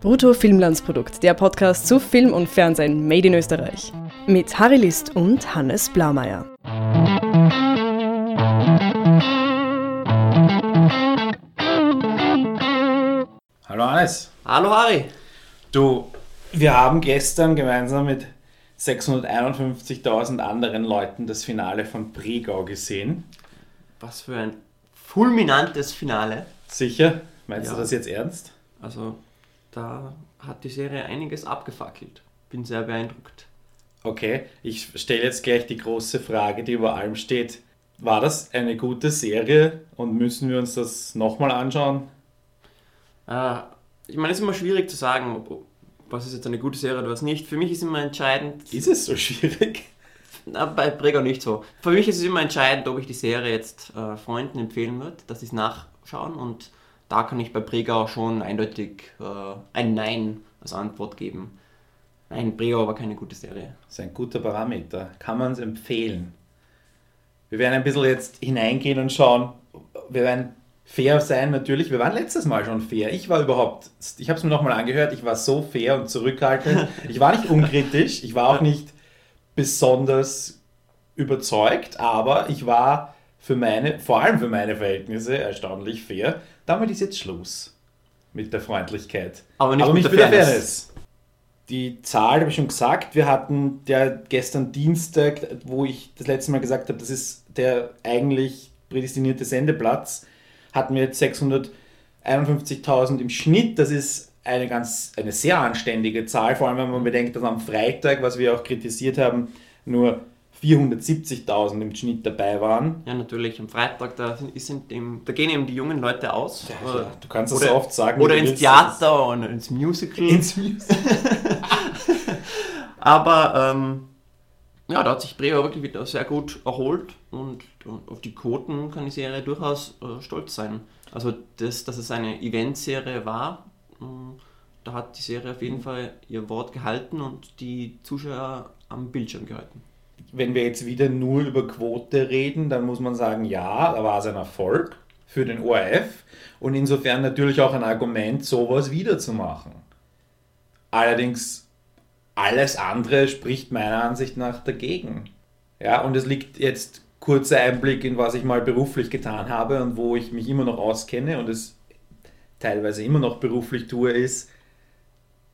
Brutto Filmlandsprodukt, der Podcast zu Film und Fernsehen made in Österreich. Mit Harry List und Hannes Blaumeier. Hallo Hannes. Hallo Harry. Du, wir haben gestern gemeinsam mit 651.000 anderen Leuten das Finale von Bregau gesehen. Was für ein fulminantes Finale. Sicher? Meinst Ja. du das jetzt ernst? Also, da hat die Serie einiges abgefackelt. Bin sehr beeindruckt. Okay, ich stelle jetzt gleich die große Frage, die über allem steht. War das eine gute Serie und müssen wir uns das nochmal anschauen? Äh, ich meine, es ist immer schwierig zu sagen, was ist jetzt eine gute Serie oder was nicht. Für mich ist immer entscheidend, Ist es so schwierig? na, bei Bregau nicht so. Für mich ist es immer entscheidend, ob ich die Serie jetzt äh, Freunden empfehlen würde, dass sie es nachschauen. Und da kann ich bei Bregau schon eindeutig äh, ein Nein als Antwort geben. Nein, Bregau war keine gute Serie. Das ist ein guter Parameter. Kann man es empfehlen? Wir werden ein bisschen jetzt hineingehen und schauen. Wir werden fair sein, natürlich. Wir waren letztes Mal schon fair. Ich war überhaupt, ich habe es mir nochmal angehört, ich war so fair und zurückhaltend. Ich war nicht unkritisch, ich war auch nicht besonders überzeugt, aber ich war für meine, vor allem für meine Verhältnisse, erstaunlich fair. Damit ist jetzt Schluss mit der Freundlichkeit. Aber nicht aber mit nicht der mit der Fairness. Fairness. Die Zahl habe ich schon gesagt. Wir hatten der gestern Dienstag, wo ich das letzte Mal gesagt habe, das ist der eigentlich prädestinierte Sendeplatz, hatten wir jetzt 651.000 im Schnitt. Das ist eine ganz, eine sehr anständige Zahl, vor allem wenn man bedenkt, dass am Freitag, was wir auch kritisiert haben, nur 470.000 im Schnitt dabei waren. Ja, natürlich. Am Freitag, da, sind, eben, da gehen eben die jungen Leute aus. Ja, Äh, du kannst das oder- so oft sagen. Oder ins. Theater und ins Musical. Ins Musical. Aber ähm, ja, da hat sich Brewer wirklich wieder sehr gut erholt und, und auf die Quoten kann die Serie durchaus äh, stolz sein. Also, das, dass es eine Eventserie war, mh, da hat die Serie auf jeden Fall ihr Wort gehalten und die Zuschauer am Bildschirm gehalten. Wenn wir jetzt wieder nur über Quote reden, dann muss man sagen, ja, da war es ein Erfolg für den ORF und insofern natürlich auch ein Argument, sowas wiederzumachen. Allerdings, alles andere spricht meiner Ansicht nach dagegen. Ja, und es liegt jetzt kurzer Einblick in was ich mal beruflich getan habe und wo ich mich immer noch auskenne und es teilweise immer noch beruflich tue, ist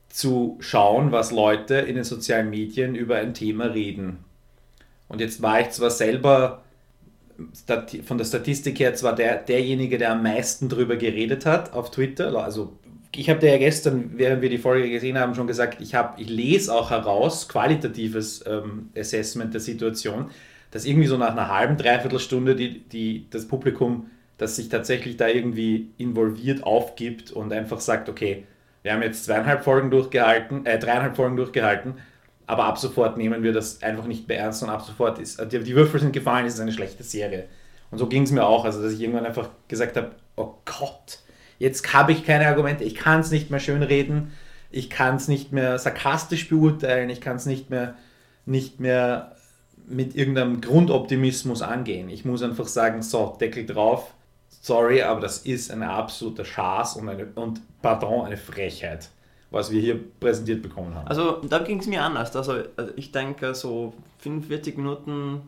zu schauen, was Leute in den sozialen Medien über ein Thema reden. Und jetzt war ich zwar selber von der Statistik her zwar der, derjenige, der am meisten drüber geredet hat auf Twitter. Also ich habe dir ja gestern, während wir die Folge gesehen haben, schon gesagt, ich, hab, ich lese auch heraus, qualitatives ähm, Assessment der Situation, dass irgendwie so nach einer halben, dreiviertel Stunde die, die, das Publikum, das sich tatsächlich da irgendwie involviert, aufgibt und einfach sagt, okay, wir haben jetzt zweieinhalb Folgen durchgehalten, äh, dreieinhalb Folgen durchgehalten, aber ab sofort nehmen wir das einfach nicht mehr ernst und ab sofort ist, die, die Würfel sind gefallen, es ist eine schlechte Serie. Und so ging es mir auch, also dass ich irgendwann einfach gesagt habe, oh Gott, jetzt habe ich keine Argumente, ich kann es nicht mehr schönreden, ich kann es nicht mehr sarkastisch beurteilen, ich kann es nicht mehr, nicht mehr mit irgendeinem Grundoptimismus angehen. Ich muss einfach sagen, so, Deckel drauf, sorry, aber das ist ein absoluter Schaß und, eine, und pardon, eine Frechheit, was wir hier präsentiert bekommen haben. Also da ging es mir anders. Also, also ich denke so 45 Minuten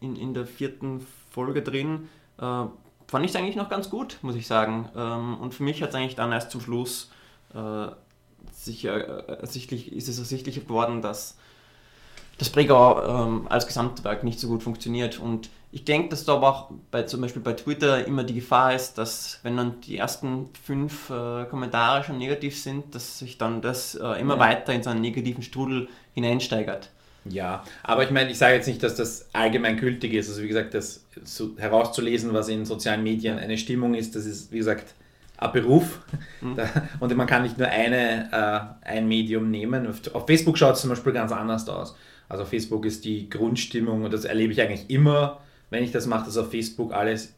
in, in der vierten Folge drin äh, fand ich es eigentlich noch ganz gut, muss ich sagen. Ähm, und für mich hat es eigentlich dann erst zum Schluss äh, sich, äh, ersichtlich, ist es ersichtlich geworden, dass das Bregau ähm, als Gesamtwerk nicht so gut funktioniert. Und ich denke, dass da aber auch bei, zum Beispiel bei Twitter immer die Gefahr ist, dass wenn dann die ersten fünf äh, Kommentare schon negativ sind, dass sich dann das äh, immer Ja. weiter in so einen negativen Strudel hineinsteigert. Ja, aber ich meine, ich sage jetzt nicht, dass das allgemein gültig ist. Also wie gesagt, das so herauszulesen, was in sozialen Medien eine Stimmung ist, das ist, wie gesagt, ein Beruf. Da, und man kann nicht nur eine, äh, ein Medium nehmen. Auf, auf Facebook schaut es zum Beispiel ganz anders aus. Also auf Facebook ist die Grundstimmung, und das erlebe ich eigentlich immer, wenn ich das mache, dass auf Facebook alles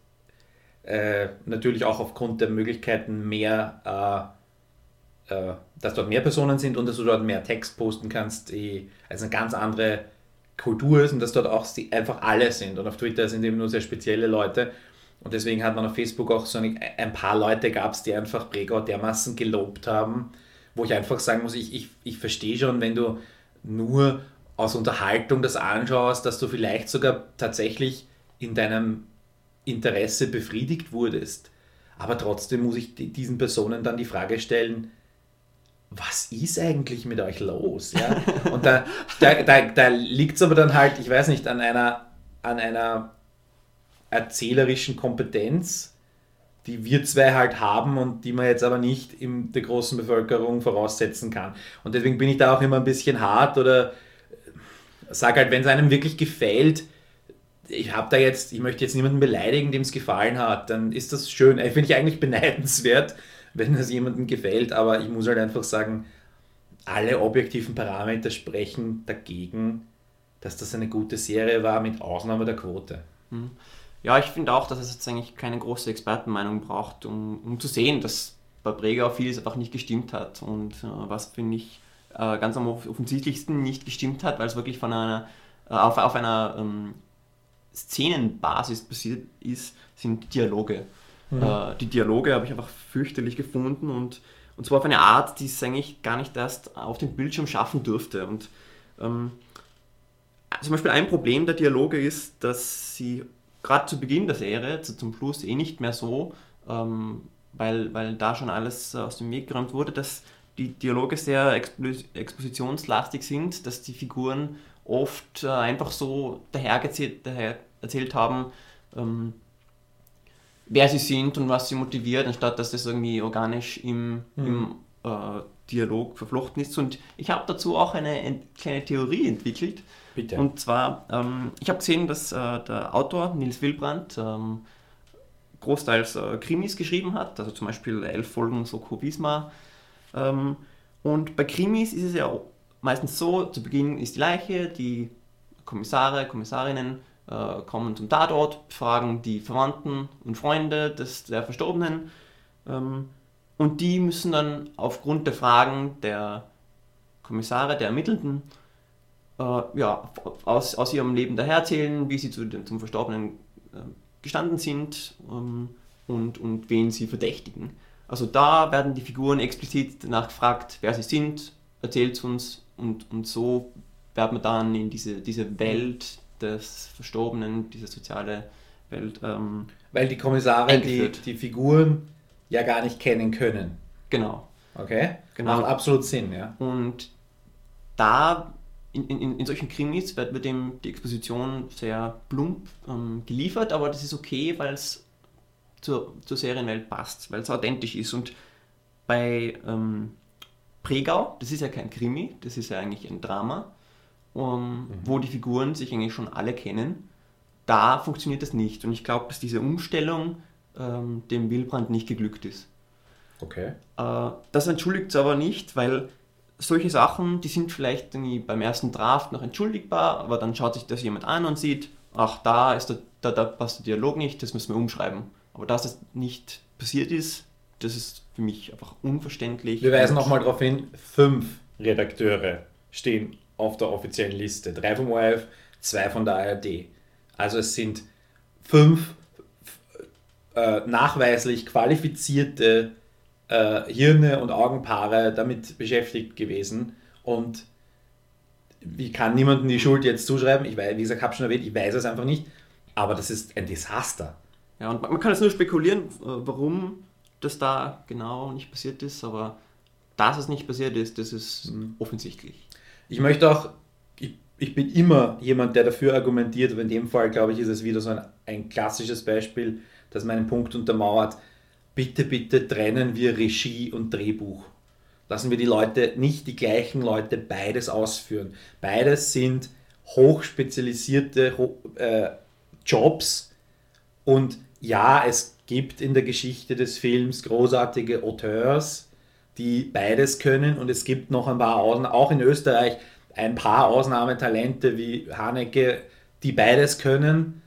äh, natürlich auch aufgrund der Möglichkeiten mehr äh, äh, dass dort mehr Personen sind und dass du dort mehr Text posten kannst, die also eine ganz andere Kultur ist und dass dort auch einfach alle sind. Und auf Twitter sind eben nur sehr spezielle Leute. Und deswegen hat man auf Facebook auch so eine, ein paar Leute gab es, die einfach Bregau dermaßen gelobt haben, wo ich einfach sagen muss, ich, ich, ich verstehe schon, wenn du nur aus Unterhaltung das anschaust, dass du vielleicht sogar tatsächlich in deinem Interesse befriedigt wurdest. Aber trotzdem muss ich diesen Personen dann die Frage stellen, was ist eigentlich mit euch los? Ja? Und da, da, da, da liegt es aber dann halt, ich weiß nicht, an einer, an einer erzählerischen Kompetenz, die wir zwei halt haben und die man jetzt aber nicht in der großen Bevölkerung voraussetzen kann. Und deswegen bin ich da auch immer ein bisschen hart oder sage halt, wenn es einem wirklich gefällt, ich habe da jetzt, ich möchte jetzt niemanden beleidigen, dem es gefallen hat, dann ist das schön. Ich finde ich eigentlich beneidenswert, wenn es jemandem gefällt, aber ich muss halt einfach sagen, alle objektiven Parameter sprechen dagegen, dass das eine gute Serie war, mit Ausnahme der Quote. Hm. Ja, ich finde auch, dass es jetzt eigentlich keine große Expertenmeinung braucht, um, um zu sehen, dass bei Bregau vieles einfach nicht gestimmt hat. Und äh, was finde ich äh, ganz am offensichtlichsten nicht gestimmt hat, weil es wirklich von einer, äh, auf, auf einer ähm, Szenenbasis basiert ist, sind Dialoge. Mhm. Äh, die Dialoge habe ich einfach fürchterlich gefunden und, und zwar auf eine Art, die es eigentlich gar nicht erst auf dem Bildschirm schaffen dürfte. Und ähm, zum Beispiel ein Problem der Dialoge ist, dass sie gerade zu Beginn der Serie, zum Schluss eh nicht mehr so, ähm, weil, weil da schon alles aus dem Weg geräumt wurde, dass die Dialoge sehr expositionslastig sind, dass die Figuren oft äh, einfach so dahergezählt, daher erzählt haben, ähm, wer sie sind und was sie motiviert, anstatt dass das irgendwie organisch im, mhm. im äh, Dialog verflochten ist. Und ich habe dazu auch eine kleine Theorie entwickelt. Bitte. Und zwar, ähm, ich habe gesehen, dass äh, der Autor Nils Wilbrandt ähm, großteils äh, Krimis geschrieben hat, also zum Beispiel elf Folgen Soko Wismar. Ähm, und bei Krimis ist es ja meistens so, zu Beginn ist die Leiche, die Kommissare, Kommissarinnen äh, kommen zum Tatort, fragen die Verwandten und Freunde des, der Verstorbenen ähm, und die müssen dann aufgrund der Fragen der Kommissare, der Ermittelnden, äh, ja, aus, aus ihrem Leben daherzählen, wie sie zu dem, zum Verstorbenen äh, gestanden sind ähm, und, und wen sie verdächtigen. Also da werden die Figuren explizit nachgefragt, wer sie sind, erzählt es uns und, und so wird man dann in diese, diese Welt des Verstorbenen, diese soziale Welt. Ähm, Weil die Kommissare die, die Figuren ja gar nicht kennen können. Genau. Okay? Genau. Macht absolut Sinn, ja. Und da in, in, in solchen Krimis wird, wird dem die Exposition sehr plump ähm, geliefert, aber das ist okay, weil es zur, zur Serienwelt passt, weil es authentisch ist. Und bei ähm, Pregau, das ist ja kein Krimi, das ist ja eigentlich ein Drama, um, mhm. wo die Figuren sich eigentlich schon alle kennen. Da funktioniert das nicht. Und ich glaube, dass diese Umstellung ähm, dem Wilbrand nicht geglückt ist. Okay. Äh, das entschuldigt es aber nicht, weil solche Sachen, die sind vielleicht beim ersten Draft noch entschuldigbar, aber dann schaut sich das jemand an und sieht, ach, da, ist der, da, da passt der Dialog nicht, das müssen wir umschreiben. Aber dass das nicht passiert ist, das ist für mich einfach unverständlich. Wir weisen nochmal darauf hin, fünf Redakteure stehen auf der offiziellen Liste. Drei vom ORF, zwei von der ARD. Also es sind fünf äh, nachweislich qualifizierte äh, Hirne und Augenpaare damit beschäftigt gewesen. Und wie kann niemandem die Schuld jetzt zuschreiben? Ich weiß, wie gesagt, habe schon erwähnt, ich weiß es einfach nicht. Aber das ist ein Desaster. Ja, und man kann jetzt nur spekulieren, äh, warum das da genau nicht passiert ist, aber dass es nicht passiert ist, das ist mhm. offensichtlich. Ich möchte auch, ich, ich, bin immer jemand, der dafür argumentiert, aber in dem Fall, glaube ich, ist es wieder so ein, ein klassisches Beispiel, das meinen Punkt untermauert. Bitte, bitte trennen wir Regie und Drehbuch. Lassen wir die Leute, nicht die gleichen Leute, beides ausführen. Beides sind hochspezialisierte äh, Jobs und ja, es gibt in der Geschichte des Films großartige Auteurs, die beides können und es gibt noch ein paar Ausnahmen, auch in Österreich ein paar Ausnahmetalente wie Haneke, die beides können,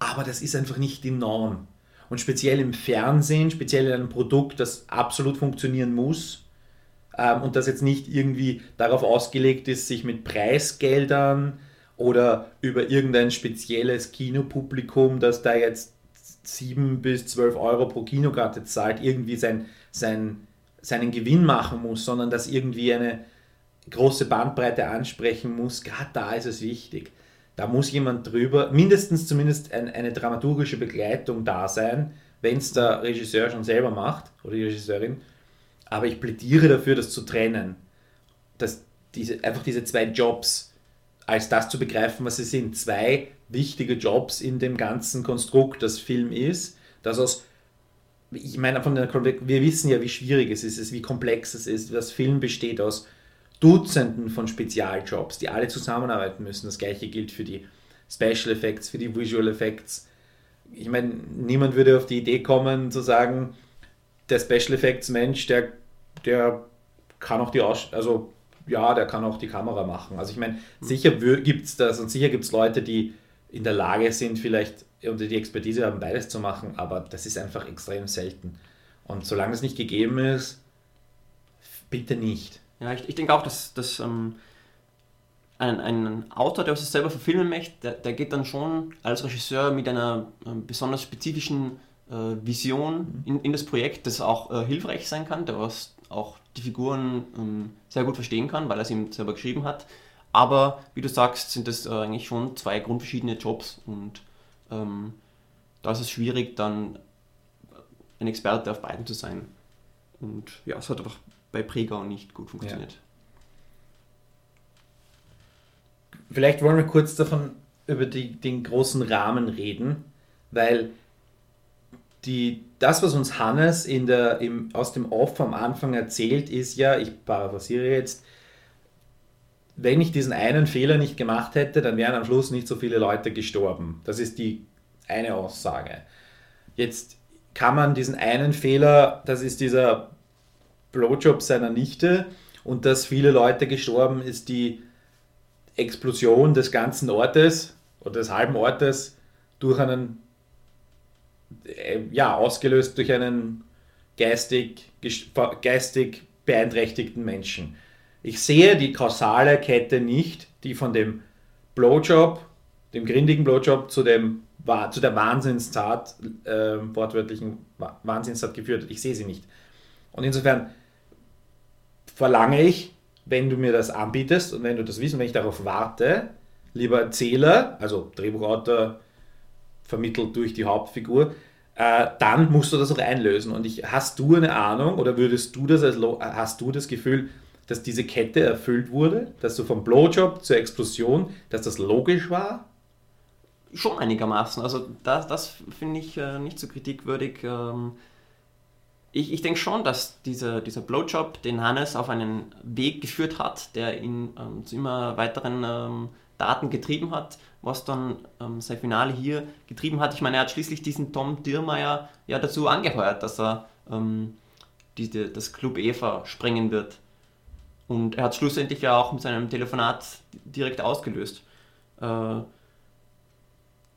aber das ist einfach nicht die Norm. Und speziell im Fernsehen, speziell in einem Produkt, das absolut funktionieren muss ähm, und das jetzt nicht irgendwie darauf ausgelegt ist, sich mit Preisgeldern oder über irgendein spezielles Kinopublikum, das da jetzt 7 bis 12 Euro pro Kinokarte zahlt, irgendwie sein, sein seinen Gewinn machen muss, sondern dass irgendwie eine große Bandbreite ansprechen muss, gerade da ist es wichtig. Da muss jemand drüber, mindestens zumindest ein, eine dramaturgische Begleitung da sein, wenn es der Regisseur schon selber macht oder die Regisseurin. Aber ich plädiere dafür, das zu trennen. Dass diese, einfach diese zwei Jobs als das zu begreifen, was sie sind. Zwei wichtige Jobs in dem ganzen Konstrukt, das Film ist. Dass aus, ich meine, von der, wir wissen ja, wie schwierig es ist, wie komplex es ist. Das Film besteht aus Dutzenden von Spezialjobs, die alle zusammenarbeiten müssen. Das gleiche gilt für die Special Effects, für die Visual Effects. Ich meine, niemand würde auf die Idee kommen zu sagen, der Special Effects Mensch, der, der kann auch die Aus also ja, der kann auch die Kamera machen. Also ich meine, sicher gibt es das und sicher gibt es Leute, die in der Lage sind, vielleicht oder die Expertise haben, beides zu machen, aber das ist einfach extrem selten. Und solange es nicht gegeben ist, bitte nicht. Ja, ich, ich denke auch, dass, dass ähm, ein, ein Autor, der sich selber verfilmen möchte, der, der geht dann schon als Regisseur mit einer äh, besonders spezifischen äh, Vision mhm. in, in das Projekt, das auch äh, hilfreich sein kann, der was auch die Figuren ähm, sehr gut verstehen kann, weil er sie selber geschrieben hat. Aber wie du sagst, sind das äh, eigentlich schon zwei grundverschiedene Jobs und ähm, da ist es schwierig, dann ein Experte auf beiden zu sein. Und ja, es hat einfach bei Pregau nicht gut funktioniert. Ja. Vielleicht wollen wir kurz davon über die, den großen Rahmen reden, weil die, das, was uns Hannes in der, im, aus dem Off am Anfang erzählt, ist ja, ich paraphrasiere jetzt, wenn ich diesen einen Fehler nicht gemacht hätte, dann wären am Schluss nicht so viele Leute gestorben. Das ist die eine Aussage. Jetzt kann man diesen einen Fehler, das ist dieser Blowjob seiner Nichte und dass viele Leute gestorben ist die Explosion des ganzen Ortes oder des halben Ortes durch einen, äh, ja, ausgelöst durch einen geistig, geistig beeinträchtigten Menschen. Ich sehe die kausale Kette nicht, die von dem Blowjob, dem grindigen Blowjob zu, dem, zu der Wahnsinnstat, äh, wortwörtlichen Wahnsinnstat geführt hat. Ich sehe sie nicht. Und insofern verlange ich, wenn du mir das anbietest und wenn du das wissen, wenn ich darauf warte, lieber Erzähler, also Drehbuchautor vermittelt durch die Hauptfigur, äh, dann musst du das auch einlösen. Und ich, hast du eine Ahnung oder würdest du das als, hast du das Gefühl, dass diese Kette erfüllt wurde, dass du vom Blowjob zur Explosion, dass das logisch war? Schon einigermaßen. Also das, das finde ich äh, nicht so kritikwürdig. Ähm, ich, ich denke schon, dass dieser, dieser Blowjob den Hannes auf einen Weg geführt hat, der ihn ähm, zu immer weiteren ähm, Daten getrieben hat, was dann ähm, sein Finale hier getrieben hat. Ich meine, er hat schließlich diesen Tom Diermeier ja dazu angeheuert, dass er ähm, diese, das Club Eva sprengen wird. Und er hat schlussendlich ja auch mit seinem Telefonat direkt ausgelöst. Äh,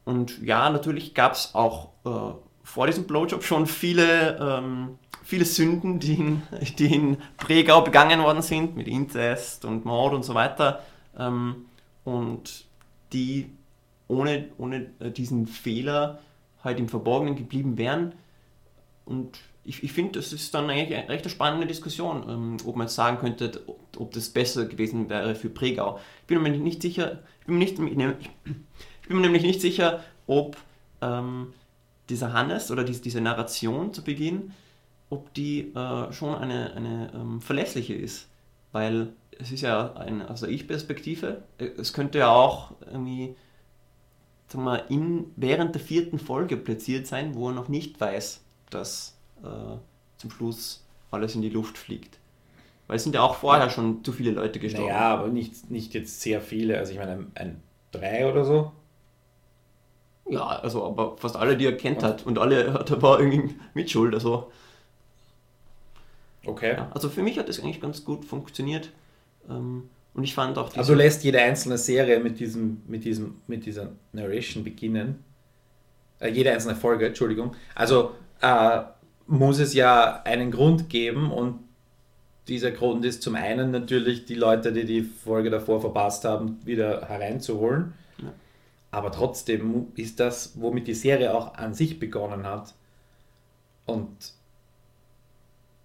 und ja, natürlich gab es auch äh, vor diesem Blowjob schon viele ähm, viele Sünden, die in, die in Pregau begangen worden sind, mit Inzest und Mord und so weiter. Ähm, und die ohne, ohne äh, diesen Fehler halt im Verborgenen geblieben wären. Und ich, ich finde, das ist dann eigentlich eine recht spannende Diskussion, ähm, ob man jetzt sagen könnte, ob, das besser gewesen wäre für Pregau. Ich bin mir nicht sicher, ich bin mir, nicht, ich bin mir nämlich nicht sicher, ob ähm, dieser Hannes oder diese, diese Narration zu Beginn ob die äh, schon eine, eine ähm, verlässliche ist. Weil es ist ja eine, aus der Ich-Perspektive, äh, es könnte ja auch irgendwie sagen wir, in, während der vierten Folge platziert sein, wo er noch nicht weiß, dass äh, zum Schluss alles in die Luft fliegt. Weil es sind ja auch vorher schon zu viele Leute gestorben. Ja, naja, aber nicht, nicht jetzt sehr viele. Also ich meine, ein, ein drei oder so. Ja, also aber fast alle, die er kennt und? hat. Und alle hat er war irgendwie Mitschuld. Also Okay. Ja, also für mich hat das eigentlich ganz gut funktioniert. Ähm, und ich fand auch Also lässt jede einzelne Serie mit diesem, mit diesem, mit dieser Narration beginnen. Äh, jede einzelne Folge, Entschuldigung. Also äh, muss es ja einen Grund geben und dieser Grund ist zum einen natürlich die Leute, die die Folge davor verpasst haben, wieder hereinzuholen. Ja. Aber trotzdem ist das, womit die Serie auch an sich begonnen hat. Und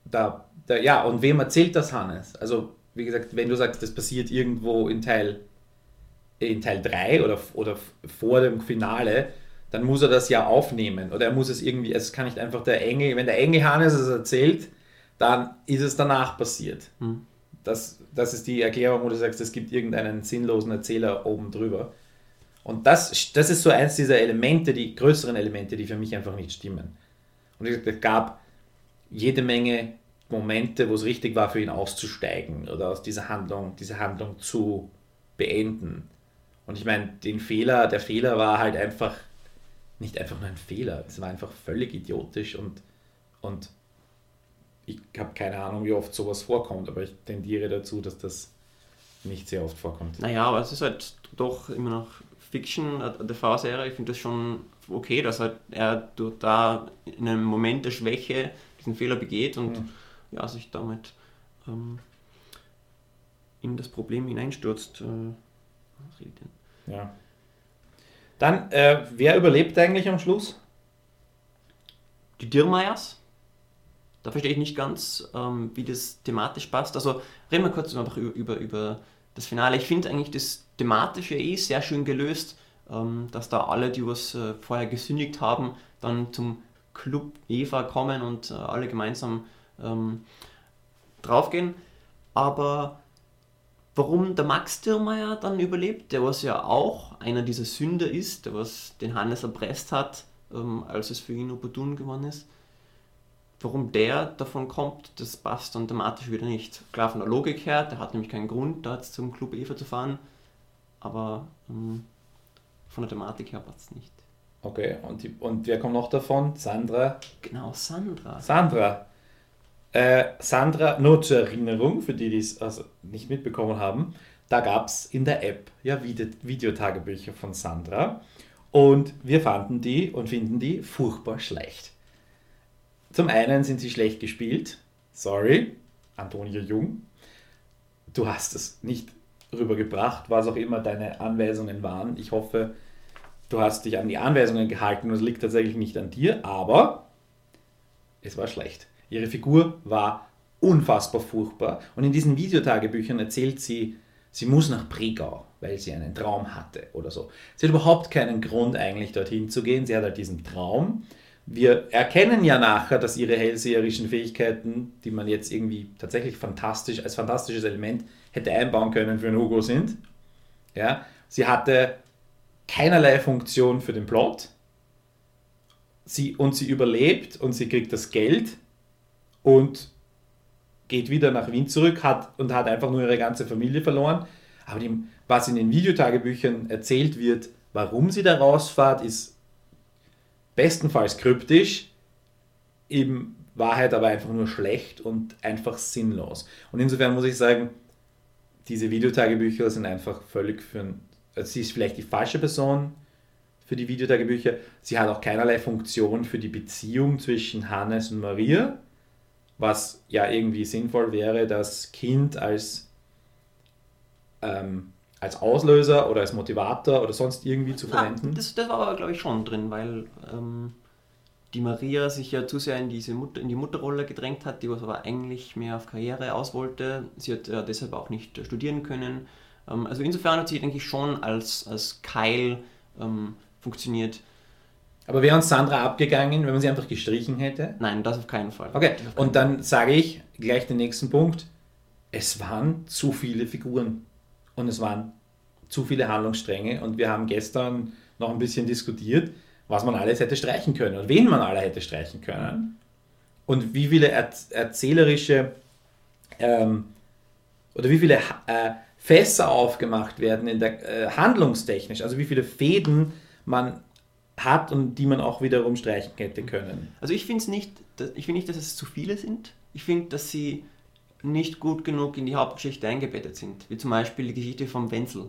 da Da, ja, und wem erzählt das Hannes? Also, wie gesagt, wenn du sagst, das passiert irgendwo in Teil, in Teil 3 oder, oder vor dem Finale, dann muss er das ja aufnehmen. Oder er muss es irgendwie, es kann nicht einfach der Engel, wenn der Engel Hannes es erzählt, dann ist es danach passiert. Hm. Das, das ist die Erklärung, wo du sagst, es gibt irgendeinen sinnlosen Erzähler oben drüber. Und das, das ist so eins dieser Elemente, die größeren Elemente, die für mich einfach nicht stimmen. Und es gab jede Menge Momente, wo es richtig war, für ihn auszusteigen oder aus dieser Handlung, diese Handlung zu beenden. Und ich meine, den Fehler, der Fehler war halt einfach nicht einfach nur ein Fehler, es war einfach völlig idiotisch und, und ich habe keine Ahnung, wie oft sowas vorkommt, aber ich tendiere dazu, dass das nicht sehr oft vorkommt. Naja, aber es ist halt doch immer noch Fiction, eine TV-Serie. Ich finde das schon okay, dass halt er da in einem Moment der Schwäche diesen Fehler begeht und mhm. Ja, sich damit ähm, in das Problem hineinstürzt. Äh, ja. Dann, äh, wer überlebt eigentlich am Schluss? Die Dirmeiers. Da verstehe ich nicht ganz, ähm, wie das thematisch passt. Also reden wir kurz einfach über, über, über das Finale. Ich finde eigentlich das Thematische eh sehr schön gelöst, ähm, dass da alle, die was äh, vorher gesündigt haben, dann zum Club Eva kommen und äh, alle gemeinsam ähm, draufgehen. Aber warum der Max Dirmeier dann überlebt, der was ja auch einer dieser Sünder ist, der was den Hannes erpresst hat, ähm, als es für ihn opportun geworden ist, Warum der davon kommt, das passt dann thematisch wieder nicht. Klar, von der Logik her, der hat nämlich keinen Grund, da jetzt zum Club Eva zu fahren, aber ähm, von der Thematik her passt es nicht. Okay, und, die, und wer kommt noch davon? Sandra? Genau, Sandra. Sandra. Äh, Sandra, nur zur Erinnerung, für die, die es also nicht mitbekommen haben, da gab es in der App ja Videotagebücher von Sandra und wir fanden die und finden die furchtbar schlecht. Zum einen sind sie schlecht gespielt. Sorry, Antonia Jung. Du hast es nicht rübergebracht, was auch immer deine Anweisungen waren. Ich hoffe, du hast dich an die Anweisungen gehalten und es liegt tatsächlich nicht an dir, aber es war schlecht. Ihre Figur war unfassbar furchtbar und in diesen Videotagebüchern erzählt sie, sie muss nach Pregau, weil sie einen Traum hatte oder so. Sie hat überhaupt keinen Grund eigentlich dorthin zu gehen. Sie hat halt diesen Traum wir erkennen ja nachher, dass ihre hellseherischen Fähigkeiten, die man jetzt irgendwie tatsächlich fantastisch als fantastisches Element hätte einbauen können für einen Hugo sind. Ja, sie hatte keinerlei Funktion für den Plot. Sie, und sie überlebt und sie kriegt das Geld und geht wieder nach Wien zurück hat, und hat einfach nur ihre ganze Familie verloren. Aber die, was in den Videotagebüchern erzählt wird, warum sie da rausfahrt, ist bestenfalls kryptisch, in Wahrheit aber einfach nur schlecht und einfach sinnlos. Und insofern muss ich sagen, diese Videotagebücher sind einfach völlig für ein, also sie ist vielleicht die falsche Person für die Videotagebücher. Sie hat auch keinerlei Funktion für die Beziehung zwischen Hannes und Maria, was ja irgendwie sinnvoll wäre, das Kind als ähm, als Auslöser oder als Motivator oder sonst irgendwie zu verwenden? Ja, das, das war aber, glaube ich, schon drin, weil ähm, die Maria sich ja zu sehr in, diese Mutter, in die Mutterrolle gedrängt hat, die was aber eigentlich mehr auf Karriere aus wollte. Sie hat äh, deshalb auch nicht studieren können. Ähm, also insofern hat sie, denke ich, schon als, als Keil ähm, funktioniert. Aber wäre uns Sandra abgegangen, wenn man sie einfach gestrichen hätte? Nein, das auf keinen Fall. Okay, und dann sage ich gleich den nächsten Punkt. Es waren zu viele Figuren und es waren zu viele Handlungsstränge und wir haben gestern noch ein bisschen diskutiert, was man alles hätte streichen können und wen man alle hätte streichen können und wie viele erzählerische ähm, oder wie viele äh, Fässer aufgemacht werden in der äh, handlungstechnisch, also wie viele Fäden man hat und die man auch wiederum streichen hätte können. Also ich finde es nicht, ich finde nicht, dass es zu viele sind. Ich finde, dass sie nicht gut genug in die Hauptgeschichte eingebettet sind. Wie zum Beispiel die Geschichte vom Wenzel,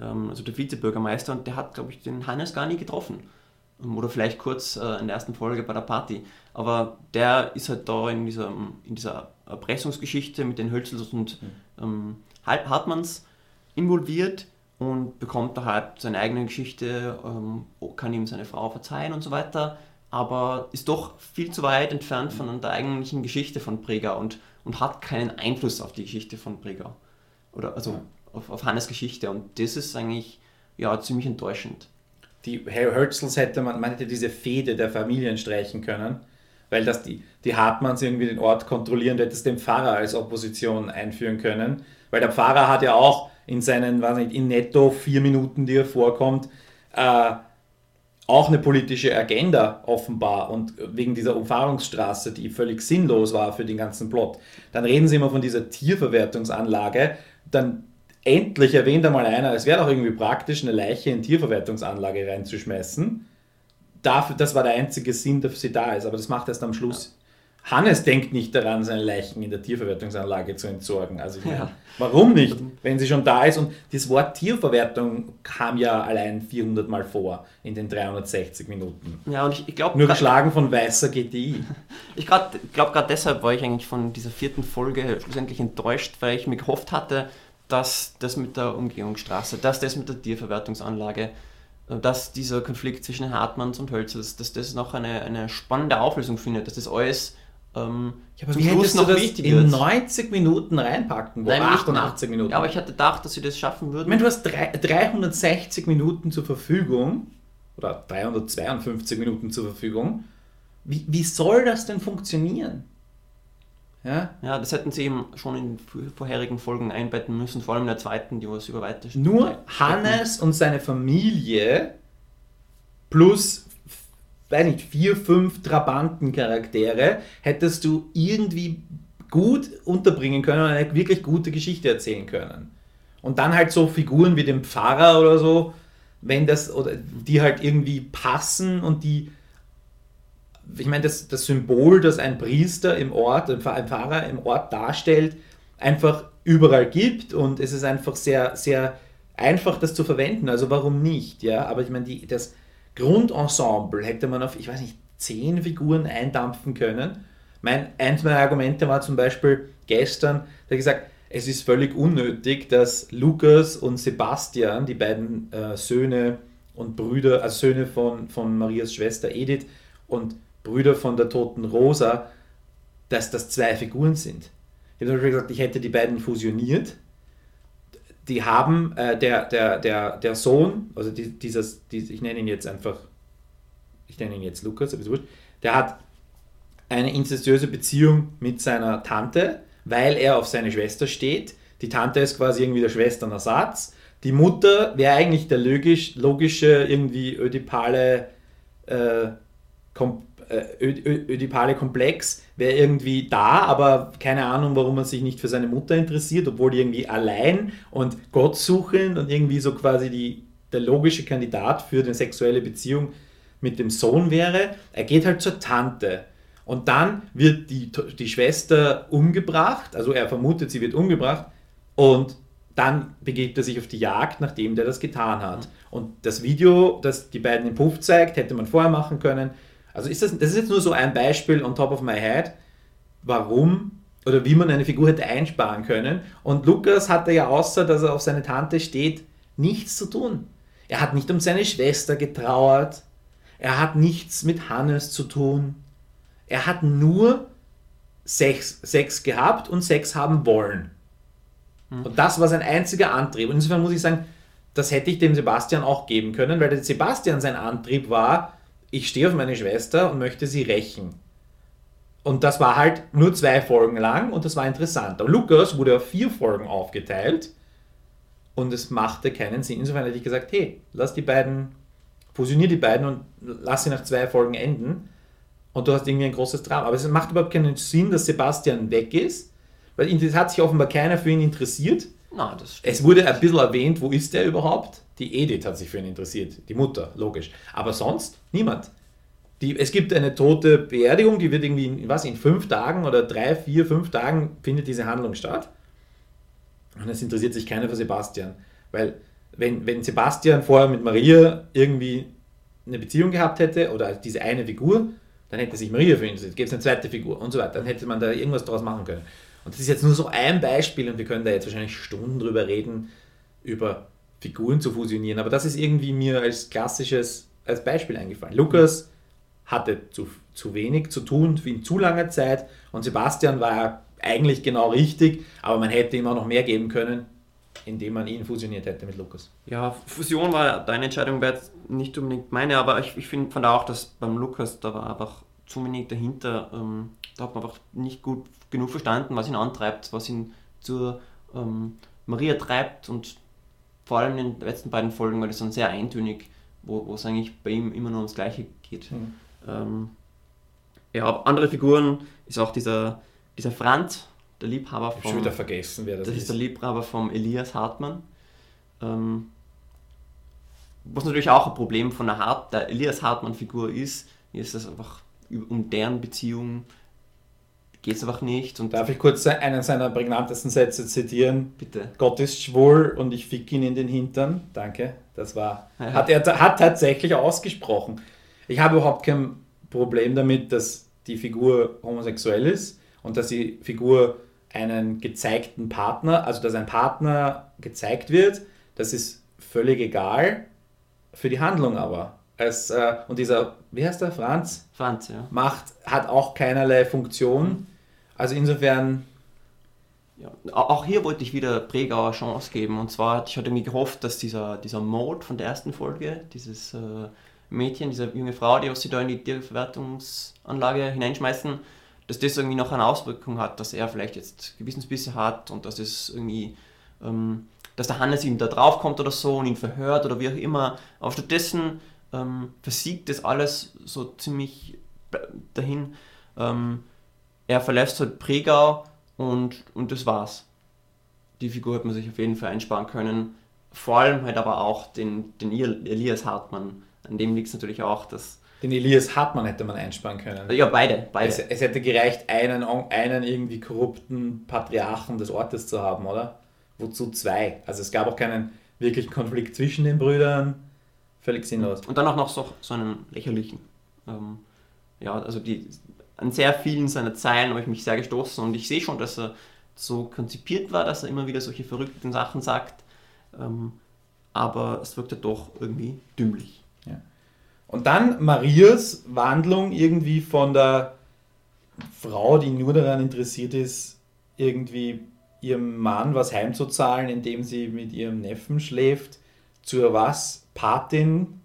ähm, also der Vizebürgermeister, und der hat, glaube ich, den Hannes gar nie getroffen. Ähm, oder vielleicht kurz äh, in der ersten Folge bei der Party. Aber der ist halt da in dieser, in dieser Erpressungsgeschichte mit den Hölzels und mhm. ähm, Hartmanns involviert und bekommt da halt seine eigene Geschichte, ähm, kann ihm seine Frau verzeihen und so weiter. aber ist doch viel zu weit entfernt von der eigentlichen Geschichte von Brega und, und hat keinen Einfluss auf die Geschichte von Brega. Oder also ja. auf, auf Hannes Geschichte. Und das ist eigentlich ja, ziemlich enttäuschend. Die Hölzels hätte man, man hätte diese Fehde der Familien streichen können, weil das die, die Hartmanns irgendwie den Ort kontrollieren, du hättest den Pfarrer als Opposition einführen können, weil der Pfarrer hat ja auch in seinen, weiß nicht, in netto vier Minuten, die er vorkommt, äh, auch eine politische Agenda offenbar und wegen dieser Umfahrungsstraße, die völlig sinnlos war für den ganzen Plot. Dann reden sie immer von dieser Tierverwertungsanlage, dann endlich erwähnt einmal einer, es wäre doch irgendwie praktisch, eine Leiche in Tierverwertungsanlage reinzuschmeißen. Dafür, das war der einzige Sinn, dass sie da ist, aber das macht erst am Schluss. Hannes denkt nicht daran, seine Leichen in der Tierverwertungsanlage zu entsorgen. Also ja. warum nicht, wenn sie schon da ist? Und das Wort Tierverwertung kam ja allein 400 Mal vor in den 360 Minuten. Ja, und ich, ich glaube... Nur geschlagen von weißer GTI. Ich glaube gerade deshalb war ich eigentlich von dieser vierten Folge schlussendlich enttäuscht, weil ich mir gehofft hatte, dass das mit der Umgehungsstraße, dass das mit der Tierverwertungsanlage, äh, dass dieser Konflikt zwischen Hartmanns und Hölzers, dass das noch eine, eine spannende Auflösung findet, dass das alles ähm, ja, aber zum wie Schluss noch du das wichtig in wird. 90 Minuten reinpacken, wo Nein, 88 Minuten. Ja, aber ich hatte gedacht, dass sie das schaffen würden. Ich meine, du hast 360 Minuten zur Verfügung oder 352 Minuten zur Verfügung. Wie, wie soll das denn funktionieren? Ja? ja, das hätten sie eben schon in vorherigen Folgen einbetten müssen, vor allem in der zweiten, die was über weiter Nur Hannes und seine Familie plus, weiß nicht, vier, fünf Trabantencharaktere hättest du irgendwie gut unterbringen können und eine wirklich gute Geschichte erzählen können. Und dann halt so Figuren wie den Pfarrer oder so, wenn das, oder die halt irgendwie passen und die ich meine, das, das Symbol, das ein Priester im Ort, ein Pfarrer im Ort darstellt, einfach überall gibt und es ist einfach sehr, sehr einfach, das zu verwenden. Also warum nicht? Ja, aber ich meine, die, das Grundensemble hätte man auf, ich weiß nicht, zehn Figuren eindampfen können. Mein, eins meiner Argumente war zum Beispiel gestern, da gesagt, es ist völlig unnötig, dass Lukas und Sebastian, die beiden äh, Söhne und Brüder, also Söhne von, von Marias Schwester Edith und Brüder von der toten Rosa, dass das zwei Figuren sind. Ich habe gesagt, ich hätte die beiden fusioniert. Die haben, äh, der, der, der, der Sohn, also die, dieses, die, ich nenne ihn jetzt einfach, ich nenne ihn jetzt Lukas, aber wurscht, der hat eine incestuöse Beziehung mit seiner Tante, weil er auf seine Schwester steht. Die Tante ist quasi irgendwie der Schwesternersatz. Die Mutter wäre eigentlich der logisch, logische, irgendwie ödipale äh, äh, ödipale Komplex wäre irgendwie da, aber keine Ahnung, warum man sich nicht für seine Mutter interessiert, obwohl die irgendwie allein und gottsuchend und irgendwie so quasi die, der logische Kandidat für eine sexuelle Beziehung mit dem Sohn wäre. Er geht halt zur Tante. Und dann wird die, die Schwester umgebracht, also er vermutet, sie wird umgebracht, und dann begibt er sich auf die Jagd, nachdem der das getan hat. Mhm. Und das Video, das die beiden im Puff zeigt, hätte man vorher machen können. Also ist das, das ist jetzt nur so ein Beispiel on top of my head, warum oder wie man eine Figur hätte einsparen können. Und Lukas hatte ja außer, dass er auf seine Tante steht, nichts zu tun. Er hat nicht um seine Schwester getrauert. Er hat nichts mit Hannes zu tun. Er hat nur Sex, Sex gehabt und Sex haben wollen. Hm. Und das war sein einziger Antrieb. Und insofern muss ich sagen, das hätte ich dem Sebastian auch geben können, weil der Sebastian sein Antrieb war, ich stehe auf meine Schwester und möchte sie rächen. Und das war halt nur zwei Folgen lang und das war interessant. Aber Lukas wurde auf vier Folgen aufgeteilt und es machte keinen Sinn. Insofern hätte ich gesagt, hey, lass die beiden, fusionier die beiden und lass sie nach zwei Folgen enden und du hast irgendwie ein großes Drama. Aber es macht überhaupt keinen Sinn, dass Sebastian weg ist, weil es hat sich offenbar keiner für ihn interessiert. Na, es wurde ein bisschen erwähnt, wo ist der überhaupt? Die Edith hat sich für ihn interessiert, die Mutter, logisch. Aber sonst niemand. Die, es gibt eine tote Beerdigung, die wird irgendwie was, in fünf Tagen oder drei, vier, fünf Tagen findet diese Handlung statt. Und es interessiert sich keiner für Sebastian. Weil wenn, wenn Sebastian vorher mit Maria irgendwie eine Beziehung gehabt hätte oder diese eine Figur, dann hätte sich Maria für ihn interessiert. Gibt es eine zweite Figur und so weiter. Dann hätte man da irgendwas draus machen können. Und das ist jetzt nur so ein Beispiel und wir können da jetzt wahrscheinlich Stunden drüber reden, über Figuren zu fusionieren. Aber das ist irgendwie mir als klassisches, als Beispiel eingefallen. Lukas hatte zu, zu wenig zu tun, ihn zu lange Zeit. Und Sebastian war ja eigentlich genau richtig, aber man hätte ihm auch noch mehr geben können, indem man ihn fusioniert hätte mit Lukas. Ja, Fusion war deine Entscheidung, wäre jetzt nicht unbedingt meine, aber ich, ich find, fand auch, dass beim Lukas, da war einfach zu wenig dahinter. Ähm, da hat man einfach nicht gut genug verstanden, was ihn antreibt, was ihn zur ähm, Maria treibt und vor allem in den letzten beiden Folgen war das dann sehr eintönig, wo, es eigentlich bei ihm immer nur ums Gleiche geht. Mhm. Ähm, ja, andere Figuren ist auch dieser, dieser Franz, der Liebhaber vom. Ich schon wieder vergessen, wer das, das ist. Das ist der Liebhaber vom Elias Hartmann. Ähm, was natürlich auch ein Problem von der, Hart, der Elias Hartmann-Figur ist, ist es einfach um deren Beziehung geht es einfach nicht. Und Darf ich kurz einen seiner prägnantesten Sätze zitieren? Bitte. Gott ist schwul und ich fick ihn in den Hintern. Danke. Das war. Ja. Hat er hat tatsächlich ausgesprochen. Ich habe überhaupt kein Problem damit, dass die Figur homosexuell ist und dass die Figur einen gezeigten Partner, also dass ein Partner gezeigt wird, das ist völlig egal. Für die Handlung aber. Es, äh, und dieser, wie heißt der, Franz? Franz, ja. Macht, hat auch keinerlei Funktion. Also insofern. Ja, auch hier wollte ich wieder Pregauer Chance geben. Und zwar, ich hatte mir gehofft, dass dieser, dieser Mode von der ersten Folge, dieses äh, Mädchen, diese junge Frau, die was sie da in die Tierverwertungsanlage hineinschmeißen, dass das irgendwie noch eine Auswirkung hat, dass er vielleicht jetzt Gewissensbisse hat und dass es irgendwie, ähm, dass der Hannes ihm da drauf kommt oder so und ihn verhört oder wie auch immer. Aber stattdessen ähm, versiegt das alles so ziemlich dahin. Ähm, er verlässt halt Pregau und, und das war's. Die Figur hat man sich auf jeden Fall einsparen können. Vor allem halt aber auch den, den Elias Hartmann. An dem liegt es natürlich auch, dass. Den Elias Hartmann hätte man einsparen können. Ja, beide. beide. Es, es hätte gereicht, einen, einen irgendwie korrupten Patriarchen des Ortes zu haben, oder? Wozu zwei? Also es gab auch keinen wirklichen Konflikt zwischen den Brüdern Völlig sinnlos. Und dann auch noch so, so einen lächerlichen. Ähm, ja, also die, an sehr vielen seiner Zeilen habe ich mich sehr gestoßen und ich sehe schon, dass er so konzipiert war, dass er immer wieder solche verrückten Sachen sagt. Ähm, aber es wirkte doch irgendwie dümmlich. Ja. Und dann Marias Wandlung irgendwie von der Frau, die nur daran interessiert ist, irgendwie ihrem Mann was heimzuzahlen, indem sie mit ihrem Neffen schläft, zur was? Patin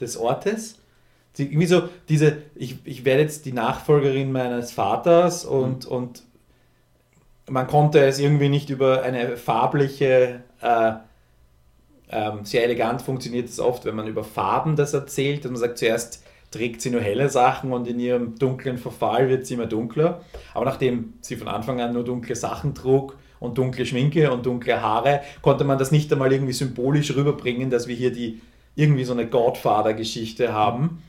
des Ortes. Die, irgendwie so diese, ich, ich werde jetzt die Nachfolgerin meines Vaters und, mhm. und man konnte es irgendwie nicht über eine farbliche, äh, ähm, sehr elegant funktioniert es oft, wenn man über Farben das erzählt und man sagt zuerst trägt sie nur helle Sachen und in ihrem dunklen Verfall wird sie immer dunkler. Aber nachdem sie von Anfang an nur dunkle Sachen trug und dunkle Schminke und dunkle Haare, konnte man das nicht einmal irgendwie symbolisch rüberbringen, dass wir hier die irgendwie so eine Godfather-Geschichte haben.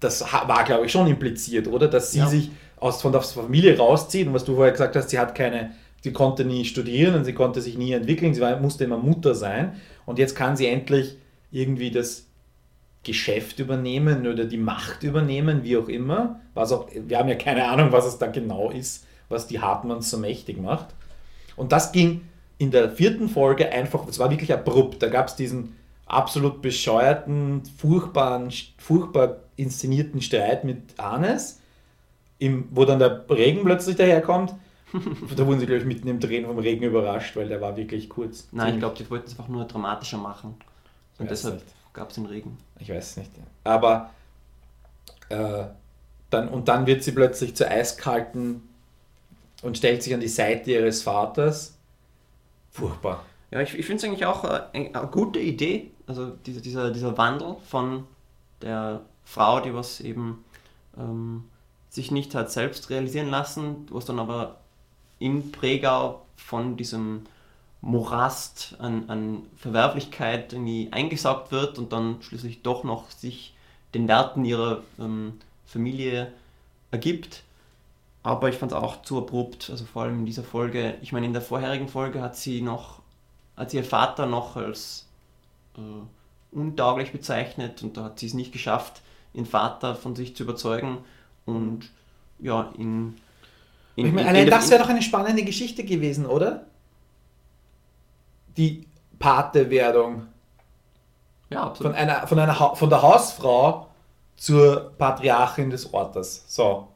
Das war, glaube ich, schon impliziert, oder? Dass sie ja. sich aus, von der Familie rauszieht und was du vorher gesagt hast, sie hat keine, sie konnte nie studieren und sie konnte sich nie entwickeln, sie war, musste immer Mutter sein und jetzt kann sie endlich irgendwie das Geschäft übernehmen oder die Macht übernehmen, wie auch immer. Was auch, wir haben ja keine Ahnung, was es da genau ist, was die Hartmanns so mächtig macht. Und das ging in der vierten Folge einfach, es war wirklich abrupt. Da gab es diesen absolut bescheuerten, furchtbaren, furchtbar inszenierten Streit mit Arnes, im, wo dann der Regen plötzlich daherkommt. da wurden sie, glaube ich, mitten im Drehen vom Regen überrascht, weil der war wirklich kurz. Nein, ich glaube, die wollten es einfach nur dramatischer machen. Und deshalb gab es den Regen. Ich weiß es nicht. Aber äh, dann, und dann wird sie plötzlich zur eiskalten und stellt sich an die Seite ihres Vaters. Furchtbar. Ja, ich, ich finde es eigentlich auch eine, äh, eine, gute Idee, also dieser, dieser, dieser Wandel von der Frau, die was eben ähm, sich nicht hat selbst realisieren lassen, was dann aber in Pregau von diesem Morast an, an Verwerflichkeit irgendwie eingesaugt wird und dann schließlich doch noch sich den Werten ihrer ähm, Familie ergibt aber ich fand es auch zu abrupt, also vor allem in dieser Folge. Ich meine, in der vorherigen Folge hat sie noch, hat ihr Vater noch als äh, untauglich bezeichnet und da hat sie es nicht geschafft, ihren Vater von sich zu überzeugen und ja, in. in ich meine, allein das wäre doch eine spannende Geschichte gewesen, oder? Die Patewerdung. Ja, absolut. Von, einer, von, einer, von der Hausfrau zur Patriarchin des Ortes. So.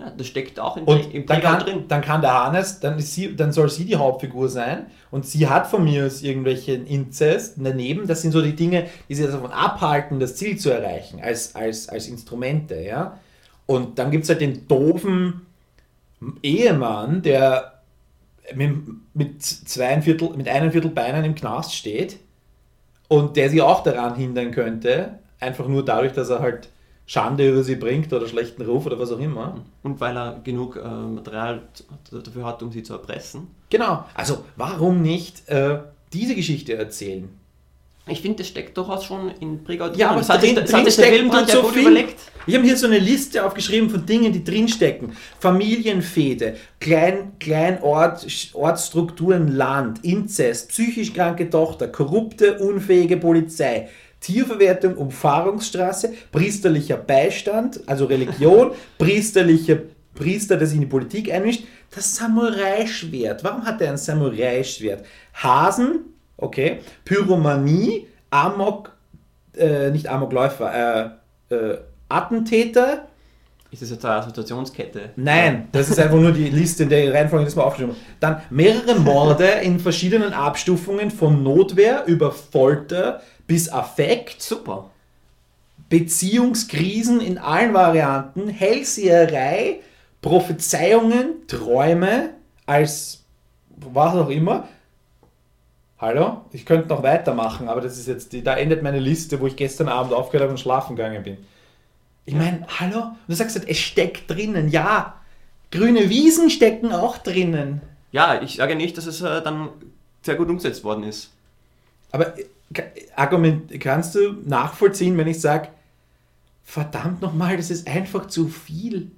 Ja, das steckt auch in, Und im dann kann, drin. dann kann der Hannes, dann, ist sie, dann soll sie die Hauptfigur sein und sie hat von mir aus irgendwelchen Inzest daneben. Das sind so die Dinge, die sie davon abhalten, das Ziel zu erreichen, als, als, als Instrumente. Ja? Und dann gibt es halt den doofen Ehemann, der mit, mit, zwei Viertel, mit einem Viertel Beinen im Knast steht und der sie auch daran hindern könnte, einfach nur dadurch, dass er halt Schande über sie bringt oder schlechten Ruf oder was auch immer. Und weil er genug äh, Material dafür hat, um sie zu erpressen. Genau. Also warum nicht äh, diese Geschichte erzählen? Ich finde, das steckt durchaus schon in drin. Ja, aber das hat sich, drin- hat drin Filmbrand so viel. überlegt. Ich habe hier so eine Liste aufgeschrieben von Dingen, die drinstecken. Familienfehde, Klein, Kleinort, Ortsstrukturen, Land, Inzest, psychisch kranke Tochter, korrupte, unfähige Polizei, Tierverwertung, Umfahrungsstraße, priesterlicher Beistand, also Religion, priesterlicher Priester, der sich in die Politik einmischt, das Samurai-Schwert. Warum hat er ein Samurai-Schwert? Hasen, okay, Pyromanie, Amok, äh, nicht Amokläufer, äh, äh, Attentäter. Ist das jetzt eine Assoziationskette? Nein, das ist einfach nur die Liste, in der Reihenfolge das mal aufgeschrieben habe. Dann mehrere Morde in verschiedenen Abstufungen von Notwehr über Folter bis Affekt, Super. Beziehungskrisen in allen Varianten, Hellseherei, Prophezeiungen, Träume als was auch immer. Hallo? Ich könnte noch weitermachen, aber das ist jetzt, die, da endet meine Liste, wo ich gestern Abend aufgehört habe und schlafen gegangen bin. Ich meine, hallo? Und du sagst, halt, es steckt drinnen. Ja, grüne Wiesen stecken auch drinnen. Ja, ich sage nicht, dass es äh, dann sehr gut umgesetzt worden ist. Aber Argument, kannst du nachvollziehen, wenn ich sage, verdammt nochmal, das ist einfach zu viel.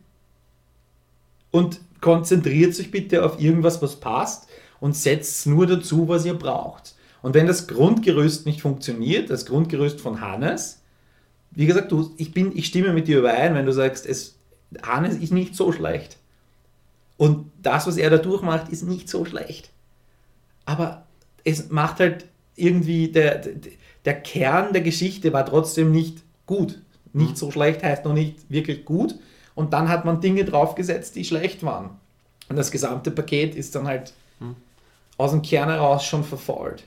Und konzentriert sich bitte auf irgendwas, was passt und setzt nur dazu, was ihr braucht. Und wenn das Grundgerüst nicht funktioniert, das Grundgerüst von Hannes, wie gesagt, du, ich, bin, ich stimme mit dir überein, wenn du sagst, es, Hannes ist nicht so schlecht. Und das, was er da durchmacht, ist nicht so schlecht. Aber es macht halt irgendwie, der, der, Kern der Geschichte war trotzdem nicht gut. Nicht so schlecht heißt noch nicht wirklich gut. Und dann hat man Dinge draufgesetzt, die schlecht waren. Und das gesamte Paket ist dann halt aus dem Kern heraus schon verfault.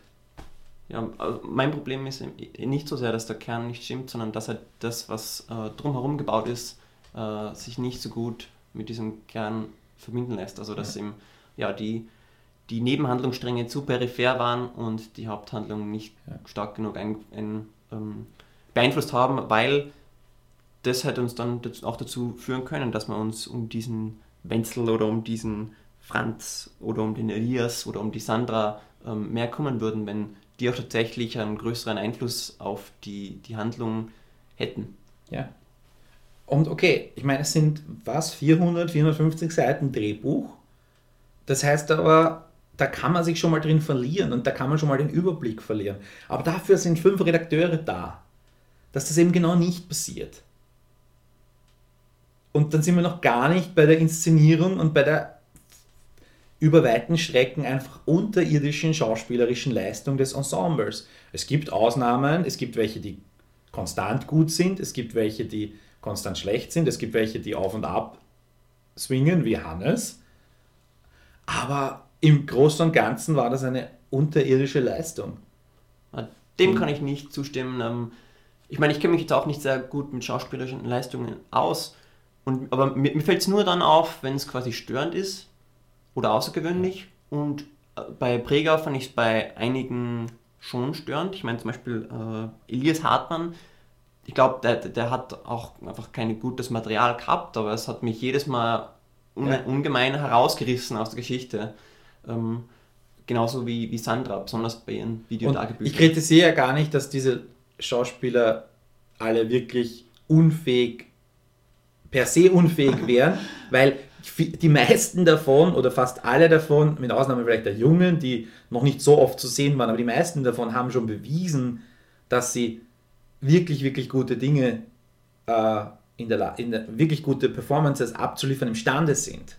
Ja, also mein Problem ist nicht so sehr, dass der Kern nicht stimmt, sondern dass halt das, was äh, drumherum gebaut ist, äh, sich nicht so gut mit diesem Kern verbinden lässt. Also dass eben ja, die, die Nebenhandlungsstränge zu peripher waren und die Haupthandlung nicht stark genug ein, ein, ähm, beeinflusst haben, weil das hätte uns dann auch dazu führen können, dass wir uns um diesen Wenzel oder um diesen Franz oder um den Elias oder um die Sandra ähm, mehr kümmern würden, wenn die auch tatsächlich einen größeren Einfluss auf die, die Handlung hätten. Ja. Und okay, ich meine, es sind was, 400, 450 Seiten Drehbuch. Das heißt aber, da kann man sich schon mal drin verlieren und da kann man schon mal den Überblick verlieren. Aber dafür sind fünf Redakteure da, dass das eben genau nicht passiert. Und dann sind wir noch gar nicht bei der Inszenierung und bei der über weiten Strecken einfach unterirdischen schauspielerischen Leistung des Ensembles. Es gibt Ausnahmen, es gibt welche, die konstant gut sind, es gibt welche, die konstant schlecht sind, es gibt welche, die auf und ab swingen, wie Hannes. Aber im Großen und Ganzen war das eine unterirdische Leistung. Äh, Dem kann ich nicht zustimmen. Ähm, Ich meine, ich kenne mich jetzt auch nicht sehr gut mit schauspielerischen Leistungen aus, und, aber mir, mir fällt es nur dann auf, wenn es quasi störend ist oder außergewöhnlich. Und äh, bei Präger fand ich es bei einigen schon störend. Ich meine zum Beispiel äh, Elias Hartmann, ich glaube, der, der hat auch einfach kein gutes Material gehabt, aber es hat mich jedes Mal un Ja. ungemein herausgerissen aus der Geschichte. Ähm, genauso wie, wie Sandra, besonders bei ihren Video Und ich kritisiere ja gar nicht, dass diese Schauspieler alle wirklich unfähig, per se unfähig wären, weil die meisten davon oder fast alle davon, mit Ausnahme vielleicht der Jungen, die noch nicht so oft zu sehen waren, aber die meisten davon haben schon bewiesen, dass sie wirklich, wirklich gute Dinge äh, in, der, in der wirklich gute Performances abzuliefern imstande sind.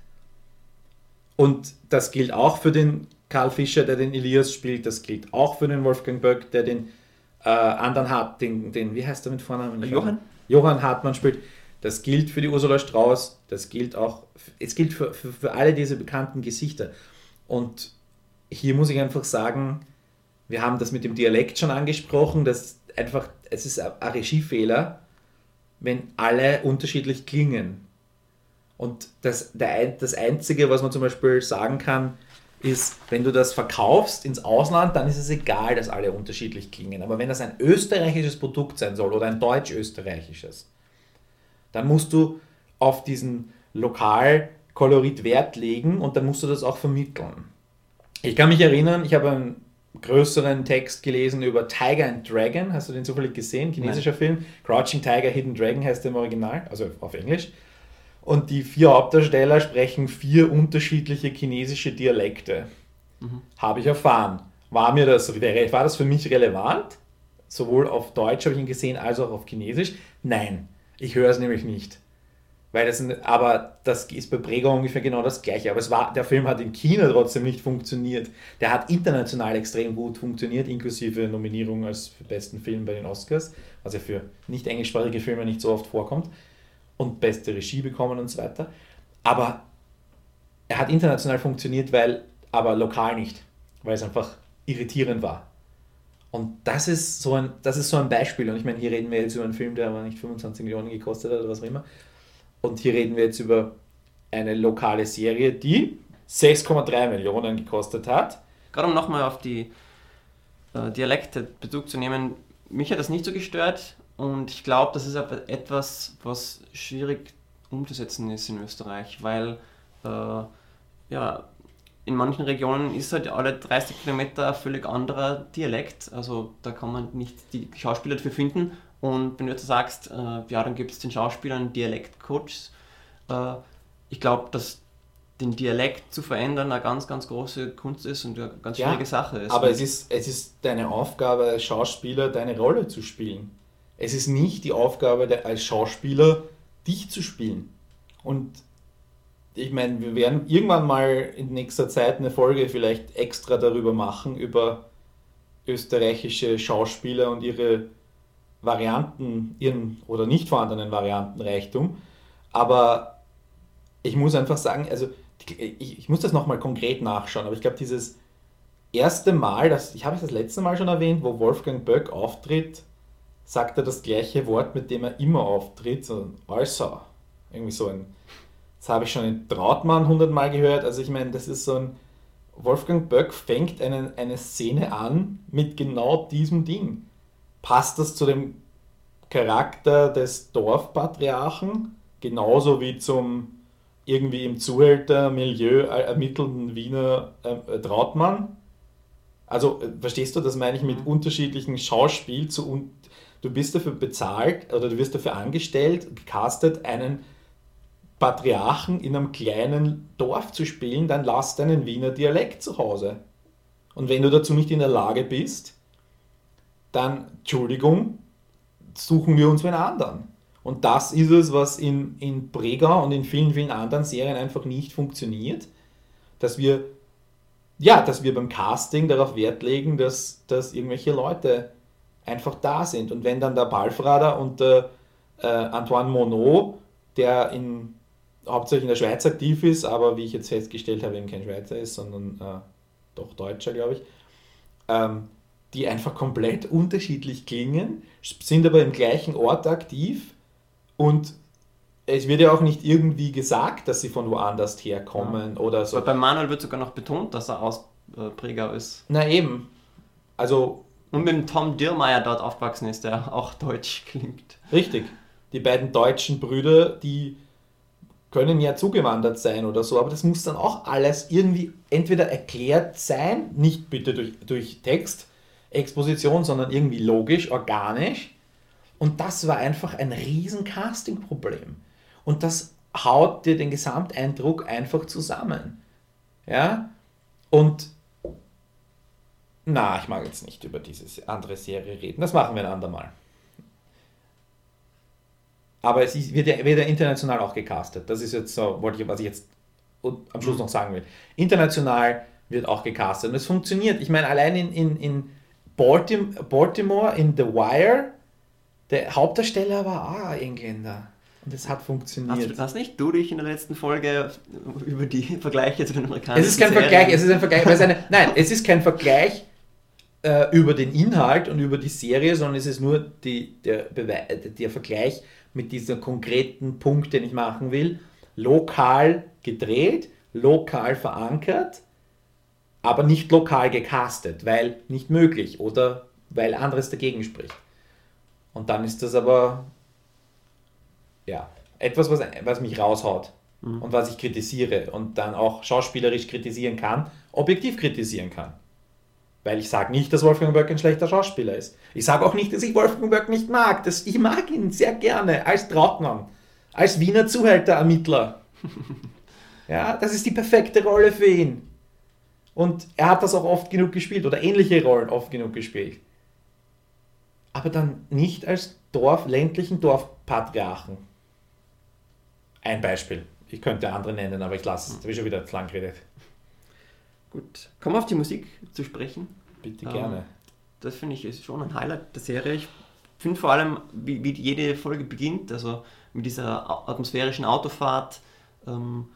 Und das gilt auch für den Karl Fischer, der den Elias spielt, das gilt auch für den Wolfgang Böck, der den äh, anderen hat, den, den, wie heißt er mit Vornamen? Johann? Johann Hartmann spielt. Das gilt für die Ursula Strauß, das gilt auch, es gilt für, für, für alle diese bekannten Gesichter. Und hier muss ich einfach sagen, wir haben das mit dem Dialekt schon angesprochen, dass einfach, es ist ein Regiefehler, wenn alle unterschiedlich klingen. Und das, der, das Einzige, was man zum Beispiel sagen kann, ist, wenn du das verkaufst ins Ausland, dann ist es egal, dass alle unterschiedlich klingen. Aber wenn das ein österreichisches Produkt sein soll oder ein deutsch-österreichisches, dann musst du auf diesen Lokalkolorit Wert legen und dann musst du das auch vermitteln. Ich kann mich erinnern, ich habe einen größeren Text gelesen über Tiger and Dragon. Hast du den zufällig gesehen? Chinesischer Nein. Film. Crouching Tiger, Hidden Dragon heißt der im Original, also auf Englisch. Und die vier Hauptdarsteller sprechen vier unterschiedliche chinesische Dialekte. Mhm. Habe ich erfahren. War mir das, war das für mich relevant? Sowohl auf Deutsch habe ich ihn gesehen, als auch auf Chinesisch? Nein, ich höre es nämlich nicht. Weil das, aber das ist bei Prego ungefähr genau das gleiche. Aber es war, der Film hat in China trotzdem nicht funktioniert. Der hat international extrem gut funktioniert, inklusive Nominierung als besten Film bei den Oscars, was ja für nicht englischsprachige Filme nicht so oft vorkommt und beste Regie bekommen und so weiter. Aber er hat international funktioniert, weil aber lokal nicht, weil es einfach irritierend war. Und das ist so ein, das ist so ein Beispiel. Und ich meine, hier reden wir jetzt über einen Film, der aber nicht 25 Millionen gekostet hat oder was auch immer. Und hier reden wir jetzt über eine lokale Serie, die 6,3 Millionen gekostet hat. Gerade um nochmal auf die äh, Dialekte Bezug zu nehmen, mich hat das nicht so gestört, und ich glaube, das ist aber etwas, was schwierig umzusetzen ist in Österreich, weil äh, ja, in manchen Regionen ist halt alle 30 Kilometer ein völlig anderer Dialekt. Also da kann man nicht die Schauspieler dafür finden. Und wenn du jetzt sagst, äh, ja, dann gibt es den Schauspielern Dialektcoaches, äh, ich glaube, dass den Dialekt zu verändern eine ganz, ganz große Kunst ist und eine ganz schwierige ja, Sache ist. Aber es ist, es ist deine Aufgabe als Schauspieler, deine Rolle zu spielen. Es ist nicht die Aufgabe der, als Schauspieler, dich zu spielen. Und ich meine, wir werden irgendwann mal in nächster Zeit eine Folge vielleicht extra darüber machen, über österreichische Schauspieler und ihre Varianten, ihren oder nicht vorhandenen Variantenreichtum. Aber ich muss einfach sagen, also ich, ich muss das nochmal konkret nachschauen, aber ich glaube, dieses erste Mal, das, ich habe es das letzte Mal schon erwähnt, wo Wolfgang Böck auftritt sagt er das gleiche Wort, mit dem er immer auftritt, so also, irgendwie so ein, das habe ich schon in Trautmann hundertmal gehört, also ich meine, das ist so ein, Wolfgang Böck fängt eine, eine Szene an mit genau diesem Ding. Passt das zu dem Charakter des Dorfpatriarchen, genauso wie zum irgendwie im Zuhältermilieu ermittelnden Wiener äh, Trautmann? Also, äh, verstehst du, das meine ich mit mhm. unterschiedlichen Schauspiel zu, du bist dafür bezahlt oder du wirst dafür angestellt, gecastet, einen Patriarchen in einem kleinen Dorf zu spielen, dann lass deinen Wiener Dialekt zu Hause. Und wenn du dazu nicht in der Lage bist, dann, Entschuldigung, suchen wir uns einen anderen. Und das ist es, was in, in Brega und in vielen, vielen anderen Serien einfach nicht funktioniert, dass wir, ja, dass wir beim Casting darauf Wert legen, dass, dass irgendwelche Leute einfach da sind. Und wenn dann der Balfrader und der äh, Antoine Monod, der in, hauptsächlich in der Schweiz aktiv ist, aber wie ich jetzt festgestellt habe, eben kein Schweizer ist, sondern äh, doch Deutscher, glaube ich, ähm, die einfach komplett unterschiedlich klingen, sind aber im gleichen Ort aktiv und es wird ja auch nicht irgendwie gesagt, dass sie von woanders herkommen ja. oder so. Aber bei Manuel wird sogar noch betont, dass er aus äh, Pregau ist. Na eben. Also und mit dem Tom Diermeier dort aufgewachsen ist, der auch deutsch klingt. Richtig. Die beiden deutschen Brüder, die können ja zugewandert sein oder so, aber das muss dann auch alles irgendwie entweder erklärt sein, nicht bitte durch, durch Text, Exposition, sondern irgendwie logisch, organisch. Und das war einfach ein riesen Casting-Problem. Und das haut dir den Gesamteindruck einfach zusammen. Ja? Und na, ich mag jetzt nicht über diese andere Serie reden. Das machen wir ein andermal. Aber es ist, wird, ja, wird ja international auch gecastet. Das ist jetzt so, wollte ich, was ich jetzt am Schluss noch sagen will. International wird auch gecastet. Und es funktioniert. Ich meine, allein in, in, in Baltimore, in The Wire Der Hauptdarsteller war auch ein Engländer. Und es hat funktioniert. Hast, hast nicht du dich in der letzten Folge über die Vergleiche zu den amerikanischen Es ist kein Serien- Vergleich, es ist ein Vergleich, eine, nein, es ist kein Vergleich äh, über den Inhalt und über die Serie, sondern es ist nur die, der, der Vergleich mit diesem konkreten Punkt, den ich machen will. Lokal gedreht, lokal verankert, aber nicht lokal gecastet, weil nicht möglich oder weil anderes dagegen spricht. Und dann ist das aber ja, etwas, was, was mich raushaut und was ich kritisiere und dann auch schauspielerisch kritisieren kann, objektiv kritisieren kann. Weil ich sage nicht, dass Wolfgang Böck ein schlechter Schauspieler ist. Ich sage auch nicht, dass ich Wolfgang Böck nicht mag. Das, ich mag ihn sehr gerne als Trautmann, als Wiener Zuhälterermittler. Ja, das ist die perfekte Rolle für ihn. Und er hat das auch oft genug gespielt oder ähnliche Rollen oft genug gespielt. Aber dann nicht als Dorf, ländlichen Dorfpatriarchen. Ein Beispiel. Ich könnte andere nennen, aber ich lasse es. Da habe ich schon wieder zu lang geredet. Gut, kommen wir auf die Musik zu sprechen. Bitte Ähm, gerne. Das finde ich ist schon ein Highlight der Serie. Ich finde vor allem, wie, wie jede Folge beginnt, also mit dieser atmosphärischen Autofahrt, ähm,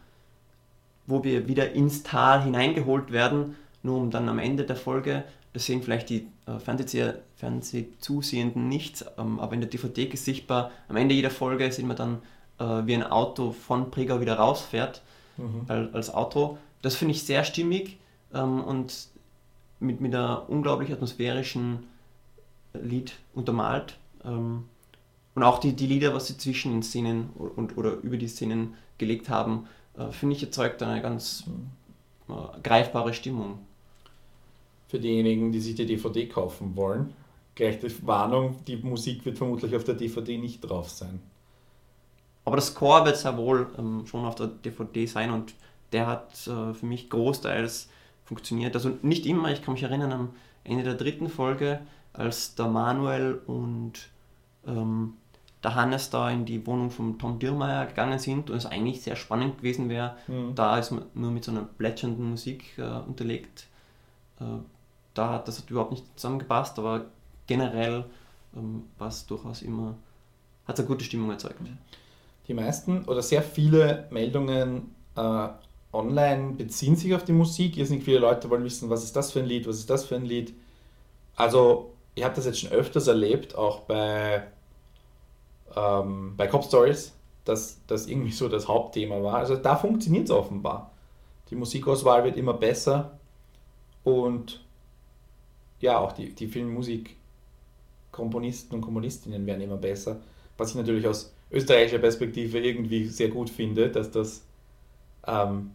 wo wir wieder ins Tal hineingeholt werden, nur um dann am Ende der Folge, das sehen vielleicht die äh, Fernsehzusehenden nicht, ähm, aber in der DVD ist sichtbar, am Ende jeder Folge sehen wir dann, äh, wie ein Auto von Pregau wieder rausfährt als, als Auto. Das finde ich sehr stimmig ähm, und mit, mit einer unglaublich atmosphärischen Lied untermalt. Ähm, und auch die, die Lieder, was sie zwischen den Szenen und, oder über die Szenen gelegt haben, äh, finde ich, erzeugt eine ganz äh, greifbare Stimmung. Für diejenigen, die sich die DVD kaufen wollen, gleich die Warnung, die Musik wird vermutlich auf der DVD nicht drauf sein. Aber das Score wird sehr wohl ähm, schon auf der DVD sein und der hat äh, für mich großteils funktioniert. Also nicht immer, ich kann mich erinnern am Ende der dritten Folge, als der Manuel und ähm, der Hannes da in die Wohnung von Tom Diermeier gegangen sind und es eigentlich sehr spannend gewesen wäre. Da ist man nur mit so einer plätschernden Musik äh, unterlegt. Äh, da hat das hat überhaupt nicht zusammengepasst, aber generell ähm, war es durchaus immer, hat es eine gute Stimmung erzeugt. Die meisten oder sehr viele Meldungen äh, online beziehen sich auf die Musik. Irrsinnig viele Leute wollen wissen, was ist das für ein Lied, was ist das für ein Lied. Also, ich habe das jetzt schon öfters erlebt, auch bei, ähm, bei Cop Stories, dass das irgendwie so das Hauptthema war. Also, da funktioniert es offenbar. Die Musikauswahl wird immer besser und ja, auch die, die Filmmusikkomponisten und Komponistinnen werden immer besser. Was ich natürlich aus österreichischer Perspektive irgendwie sehr gut finde, dass das, ähm,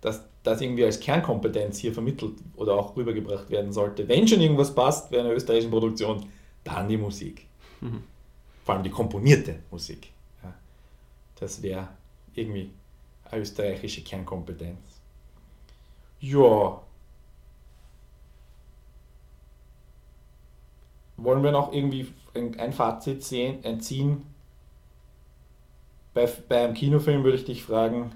dass das irgendwie als Kernkompetenz hier vermittelt oder auch rübergebracht werden sollte. Wenn schon irgendwas passt bei einer österreichischen Produktion, dann die Musik. Vor allem die komponierte Musik. Ja. Das wäre irgendwie eine österreichische Kernkompetenz. Ja. Wollen wir noch irgendwie ein, ein Fazit sehen, ein ziehen? Bei, bei einem Kinofilm würde ich dich fragen,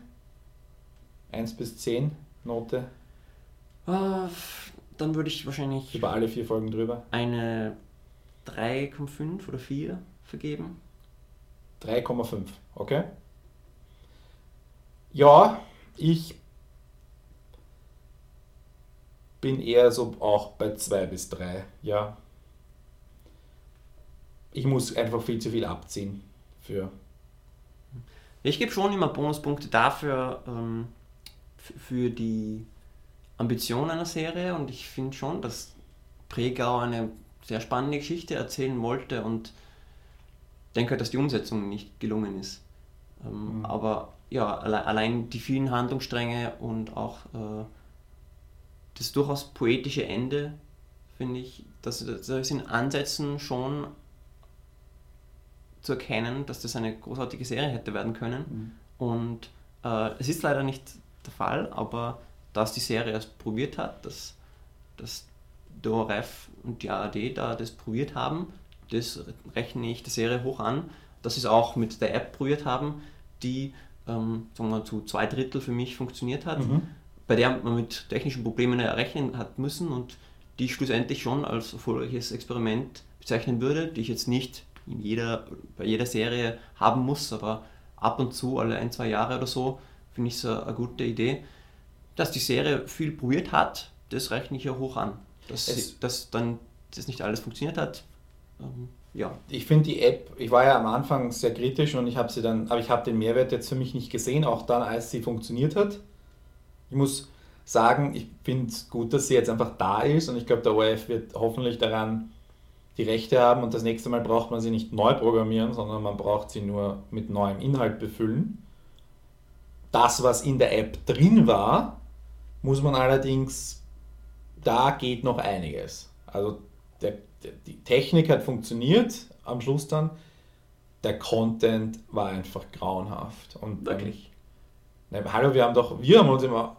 1 bis 10 Note, Äh, dann würde ich wahrscheinlich über alle vier Folgen drüber. eine 3,5 oder 4 vergeben. 3,5, okay? Ja, ich bin eher so auch bei 2 bis 3, ja. Ich muss einfach viel zu viel abziehen für. Ich gebe schon immer Bonuspunkte dafür, ähm, für die Ambition einer Serie und ich finde schon, dass Pregau eine sehr spannende Geschichte erzählen wollte und denke, dass die Umsetzung nicht gelungen ist. Ähm, Mhm. Aber ja, alle, allein die vielen Handlungsstränge und auch äh, das durchaus poetische Ende, finde ich, dass das ist in Ansätzen schon zu erkennen, dass das eine großartige Serie hätte werden können. Und äh, es ist leider nicht der Fall, aber dass die Serie es probiert hat, dass, dass der ORF und die ARD da das probiert haben, das rechne ich der Serie hoch an, dass sie es auch mit der App probiert haben, die ähm, sagen wir, zu zwei Drittel für mich funktioniert hat, bei der man mit technischen Problemen rechnen hat müssen und die ich schlussendlich schon als erfolgreiches Experiment bezeichnen würde, die ich jetzt nicht in jeder, bei jeder Serie haben muss, aber ab und zu, alle ein, zwei Jahre oder so, finde ich es eine gute Idee. Dass die Serie viel probiert hat, das rechne ich ja hoch an. Dass, dass dann das nicht alles funktioniert hat, ähm, ja. Ich finde die App, ich war ja am Anfang sehr kritisch und ich habe sie dann, aber ich habe den Mehrwert jetzt für mich nicht gesehen, auch dann, als sie funktioniert hat. Ich muss sagen, ich finde es gut, dass sie jetzt einfach da ist und ich glaube, der ORF wird hoffentlich daran die Rechte haben und das nächste Mal braucht man sie nicht neu programmieren, sondern man braucht sie nur mit neuem Inhalt befüllen. Das, was in der App drin war, muss man allerdings, da geht noch einiges. Also der, der, die Technik hat funktioniert am Schluss dann, der Content war einfach grauenhaft. Und Wirklich? Ähm, hallo, wir haben doch, wir haben uns immer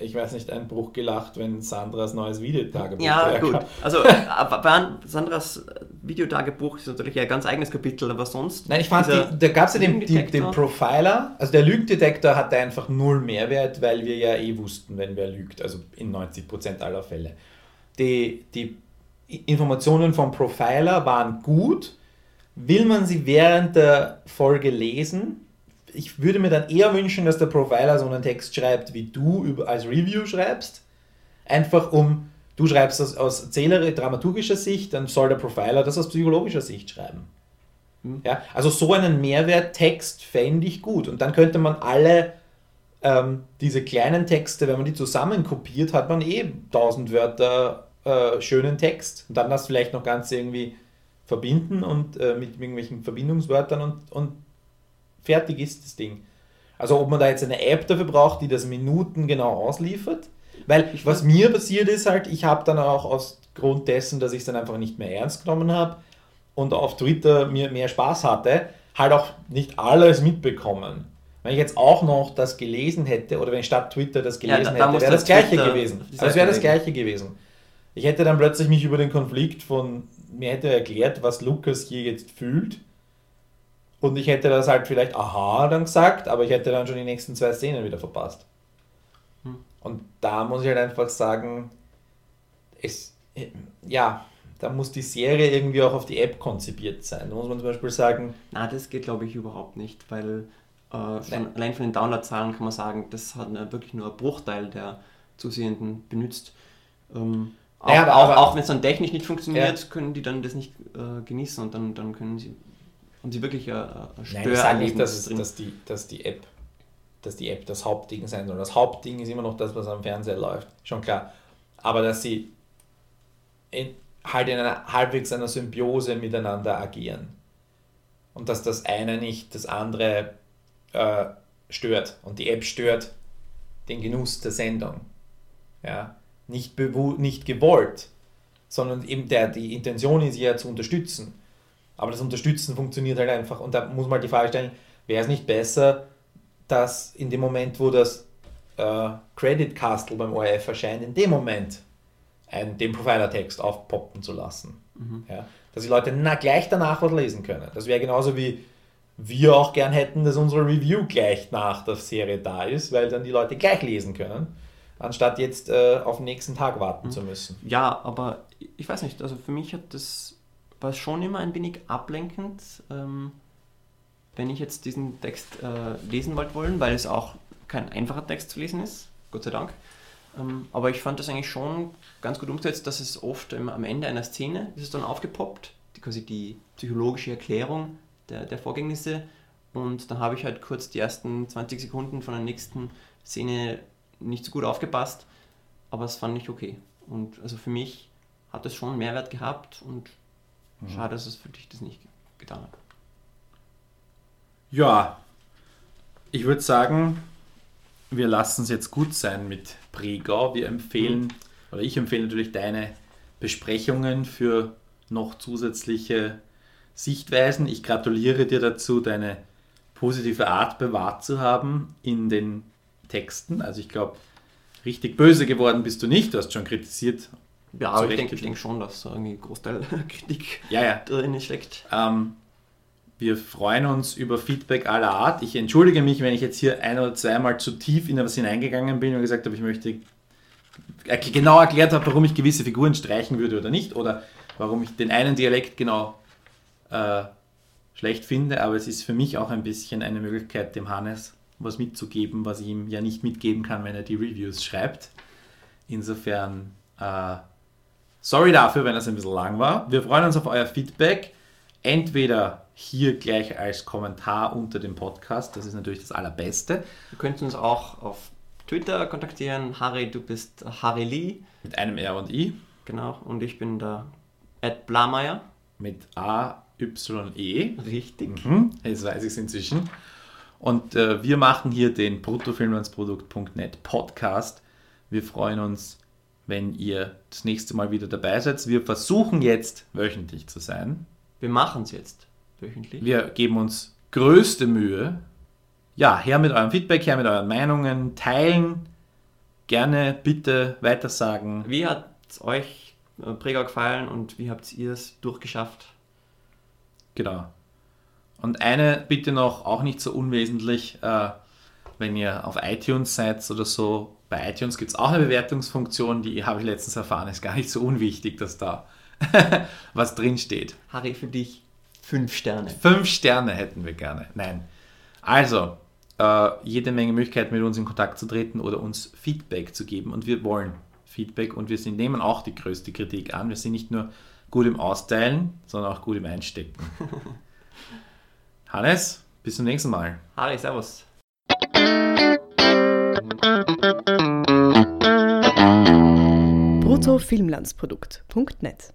ich weiß nicht, einen Bruch gelacht, wenn Sandras neues Videotagebuch Ja, gut. Also äh, Sandras Videotagebuch ist natürlich ein ganz eigenes Kapitel, aber sonst. Nein, ich fand, die, da gab es ja den, die, den Profiler, also der Lügendetektor hatte einfach null Mehrwert, weil wir ja eh wussten, wenn wer lügt, also in 90% aller Fälle. Die, die Informationen vom Profiler waren gut. Will man sie während der Folge lesen, ich würde mir dann eher wünschen, dass der Profiler so einen Text schreibt, wie du über, als Review schreibst. Einfach um, du schreibst das aus erzählerischer, dramaturgischer Sicht, dann soll der Profiler das aus psychologischer Sicht schreiben. Mhm. Ja, also so einen Mehrwerttext fände ich gut. Und dann könnte man alle ähm, diese kleinen Texte, wenn man die zusammen kopiert, hat man eh 1000 Wörter äh, schönen Text. Und dann das vielleicht noch ganz irgendwie verbinden und äh, mit irgendwelchen Verbindungswörtern und, und fertig ist das Ding. Also ob man da jetzt eine App dafür braucht, die das Minuten genau ausliefert. Weil ich was mir passiert ist halt, ich habe dann auch aus Grund dessen, dass ich es dann einfach nicht mehr ernst genommen habe und auf Twitter mir mehr Spaß hatte, halt auch nicht alles mitbekommen. Wenn ich jetzt auch noch das gelesen hätte oder wenn ich statt Twitter das gelesen ja, da, da hätte, wäre das gleiche Twitter gewesen. Also es wäre das gleiche gewesen. Ich hätte dann plötzlich mich über den Konflikt von mir hätte erklärt, was Lukas hier jetzt fühlt und ich hätte das halt vielleicht aha dann gesagt, aber ich hätte dann schon die nächsten zwei Szenen wieder verpasst. Hm. Und da muss ich halt einfach sagen, es, ja, da muss die Serie irgendwie auch auf die App konzipiert sein. Da muss man zum Beispiel sagen. Na, das geht glaube ich überhaupt nicht, weil äh, von, allein von den Downloadzahlen kann man sagen, das hat eine, wirklich nur ein Bruchteil der Zusehenden benutzt. Ähm, auch, ja, aber, auch, auch wenn es dann technisch nicht funktioniert, ja. können die dann das nicht äh, genießen und dann, dann können sie und sie wirklich ein, ein Nein, ich sage nicht, dass, dass, die, dass, die App, dass die App das Hauptding sein soll. Das Hauptding ist immer noch das, was am Fernseher läuft. Schon klar. Aber dass sie in, halt in einer halbwegs einer Symbiose miteinander agieren. Und dass das eine nicht das andere äh, stört. Und die App stört den Genuss der Sendung. Ja? Nicht, nicht gewollt, sondern eben der, die Intention ist ja zu unterstützen. Aber das Unterstützen funktioniert halt einfach. Und da muss man halt die Frage stellen, wäre es nicht besser, dass in dem Moment, wo das äh, Credit Castle beim ORF erscheint, in dem Moment einen, den Profiler-Text aufpoppen zu lassen. Mhm. Ja? Dass die Leute na, gleich danach was lesen können. Das wäre genauso wie wir auch gern hätten, dass unsere Review gleich nach der Serie da ist, weil dann die Leute gleich lesen können, anstatt jetzt äh, auf den nächsten Tag warten mhm. zu müssen. Ja, aber ich weiß nicht, also für mich hat das war es schon immer ein wenig ablenkend, ähm, wenn ich jetzt diesen Text äh, lesen wollte wollen, weil es auch kein einfacher Text zu lesen ist, Gott sei Dank. Ähm, aber ich fand das eigentlich schon ganz gut umgesetzt, dass es oft ähm, am Ende einer Szene ist es dann aufgepoppt, die, quasi die psychologische Erklärung der, der Vorgängnisse. Und dann habe ich halt kurz die ersten 20 Sekunden von der nächsten Szene nicht so gut aufgepasst, aber es fand ich okay. Und also für mich hat es schon Mehrwert gehabt und. Schade, dass es für dich das nicht getan hat. Ja, ich würde sagen, wir lassen es jetzt gut sein mit Pregau. Wir empfehlen, mhm. oder ich empfehle natürlich deine Besprechungen für noch zusätzliche Sichtweisen. Ich gratuliere dir dazu, deine positive Art bewahrt zu haben in den Texten. Also ich glaube, richtig böse geworden bist du nicht. Du hast schon kritisiert, ja, aber ich denke, ich denke schon, dass da irgendwie ein Großteil Kritik ja, ja. drin steckt. Ähm, wir freuen uns über Feedback aller Art. Ich entschuldige mich, wenn ich jetzt hier ein oder zweimal zu tief in etwas hineingegangen bin und gesagt habe, ich möchte genau erklärt habe, warum ich gewisse Figuren streichen würde oder nicht oder warum ich den einen Dialekt genau äh, schlecht finde, aber es ist für mich auch ein bisschen eine Möglichkeit, dem Hannes was mitzugeben, was ich ihm ja nicht mitgeben kann, wenn er die Reviews schreibt. Insofern, äh, sorry dafür, wenn es ein bisschen lang war. Wir freuen uns auf euer Feedback. Entweder hier gleich als Kommentar unter dem Podcast, das ist natürlich das Allerbeste. Ihr könnt uns auch auf Twitter kontaktieren. Harry, du bist Harry Lee. Mit einem R und I. Genau, und ich bin der Ed Blameyer. Mit A, Y, E. Richtig. Mhm, jetzt weiß ich es inzwischen. Und äh, wir machen hier den bruttofilmlandsprodukt.net Podcast. Wir freuen uns, wenn ihr das nächste Mal wieder dabei seid. Wir versuchen jetzt wöchentlich zu sein. Wir machen es jetzt wöchentlich. Wir geben uns größte Mühe. Ja, her mit eurem Feedback, her mit euren Meinungen, teilen, gerne bitte weitersagen. Wie hat es euch äh, Präger gefallen und wie habt ihr es durchgeschafft? Genau. Und eine bitte noch, auch nicht so unwesentlich, äh, wenn ihr auf iTunes seid oder so, bei iTunes gibt es auch eine Bewertungsfunktion, die habe ich letztens erfahren, ist gar nicht so unwichtig, dass da was drin steht. Harry, für dich fünf Sterne. Fünf Sterne hätten wir gerne. Nein. Also, äh, jede Menge Möglichkeiten, mit uns in Kontakt zu treten oder uns Feedback zu geben. Und wir wollen Feedback und wir sind, nehmen auch die größte Kritik an. Wir sind nicht nur gut im Austeilen, sondern auch gut im Einstecken. Hannes, bis zum nächsten Mal. Harry, servus. bruttofilmlandsprodukt.net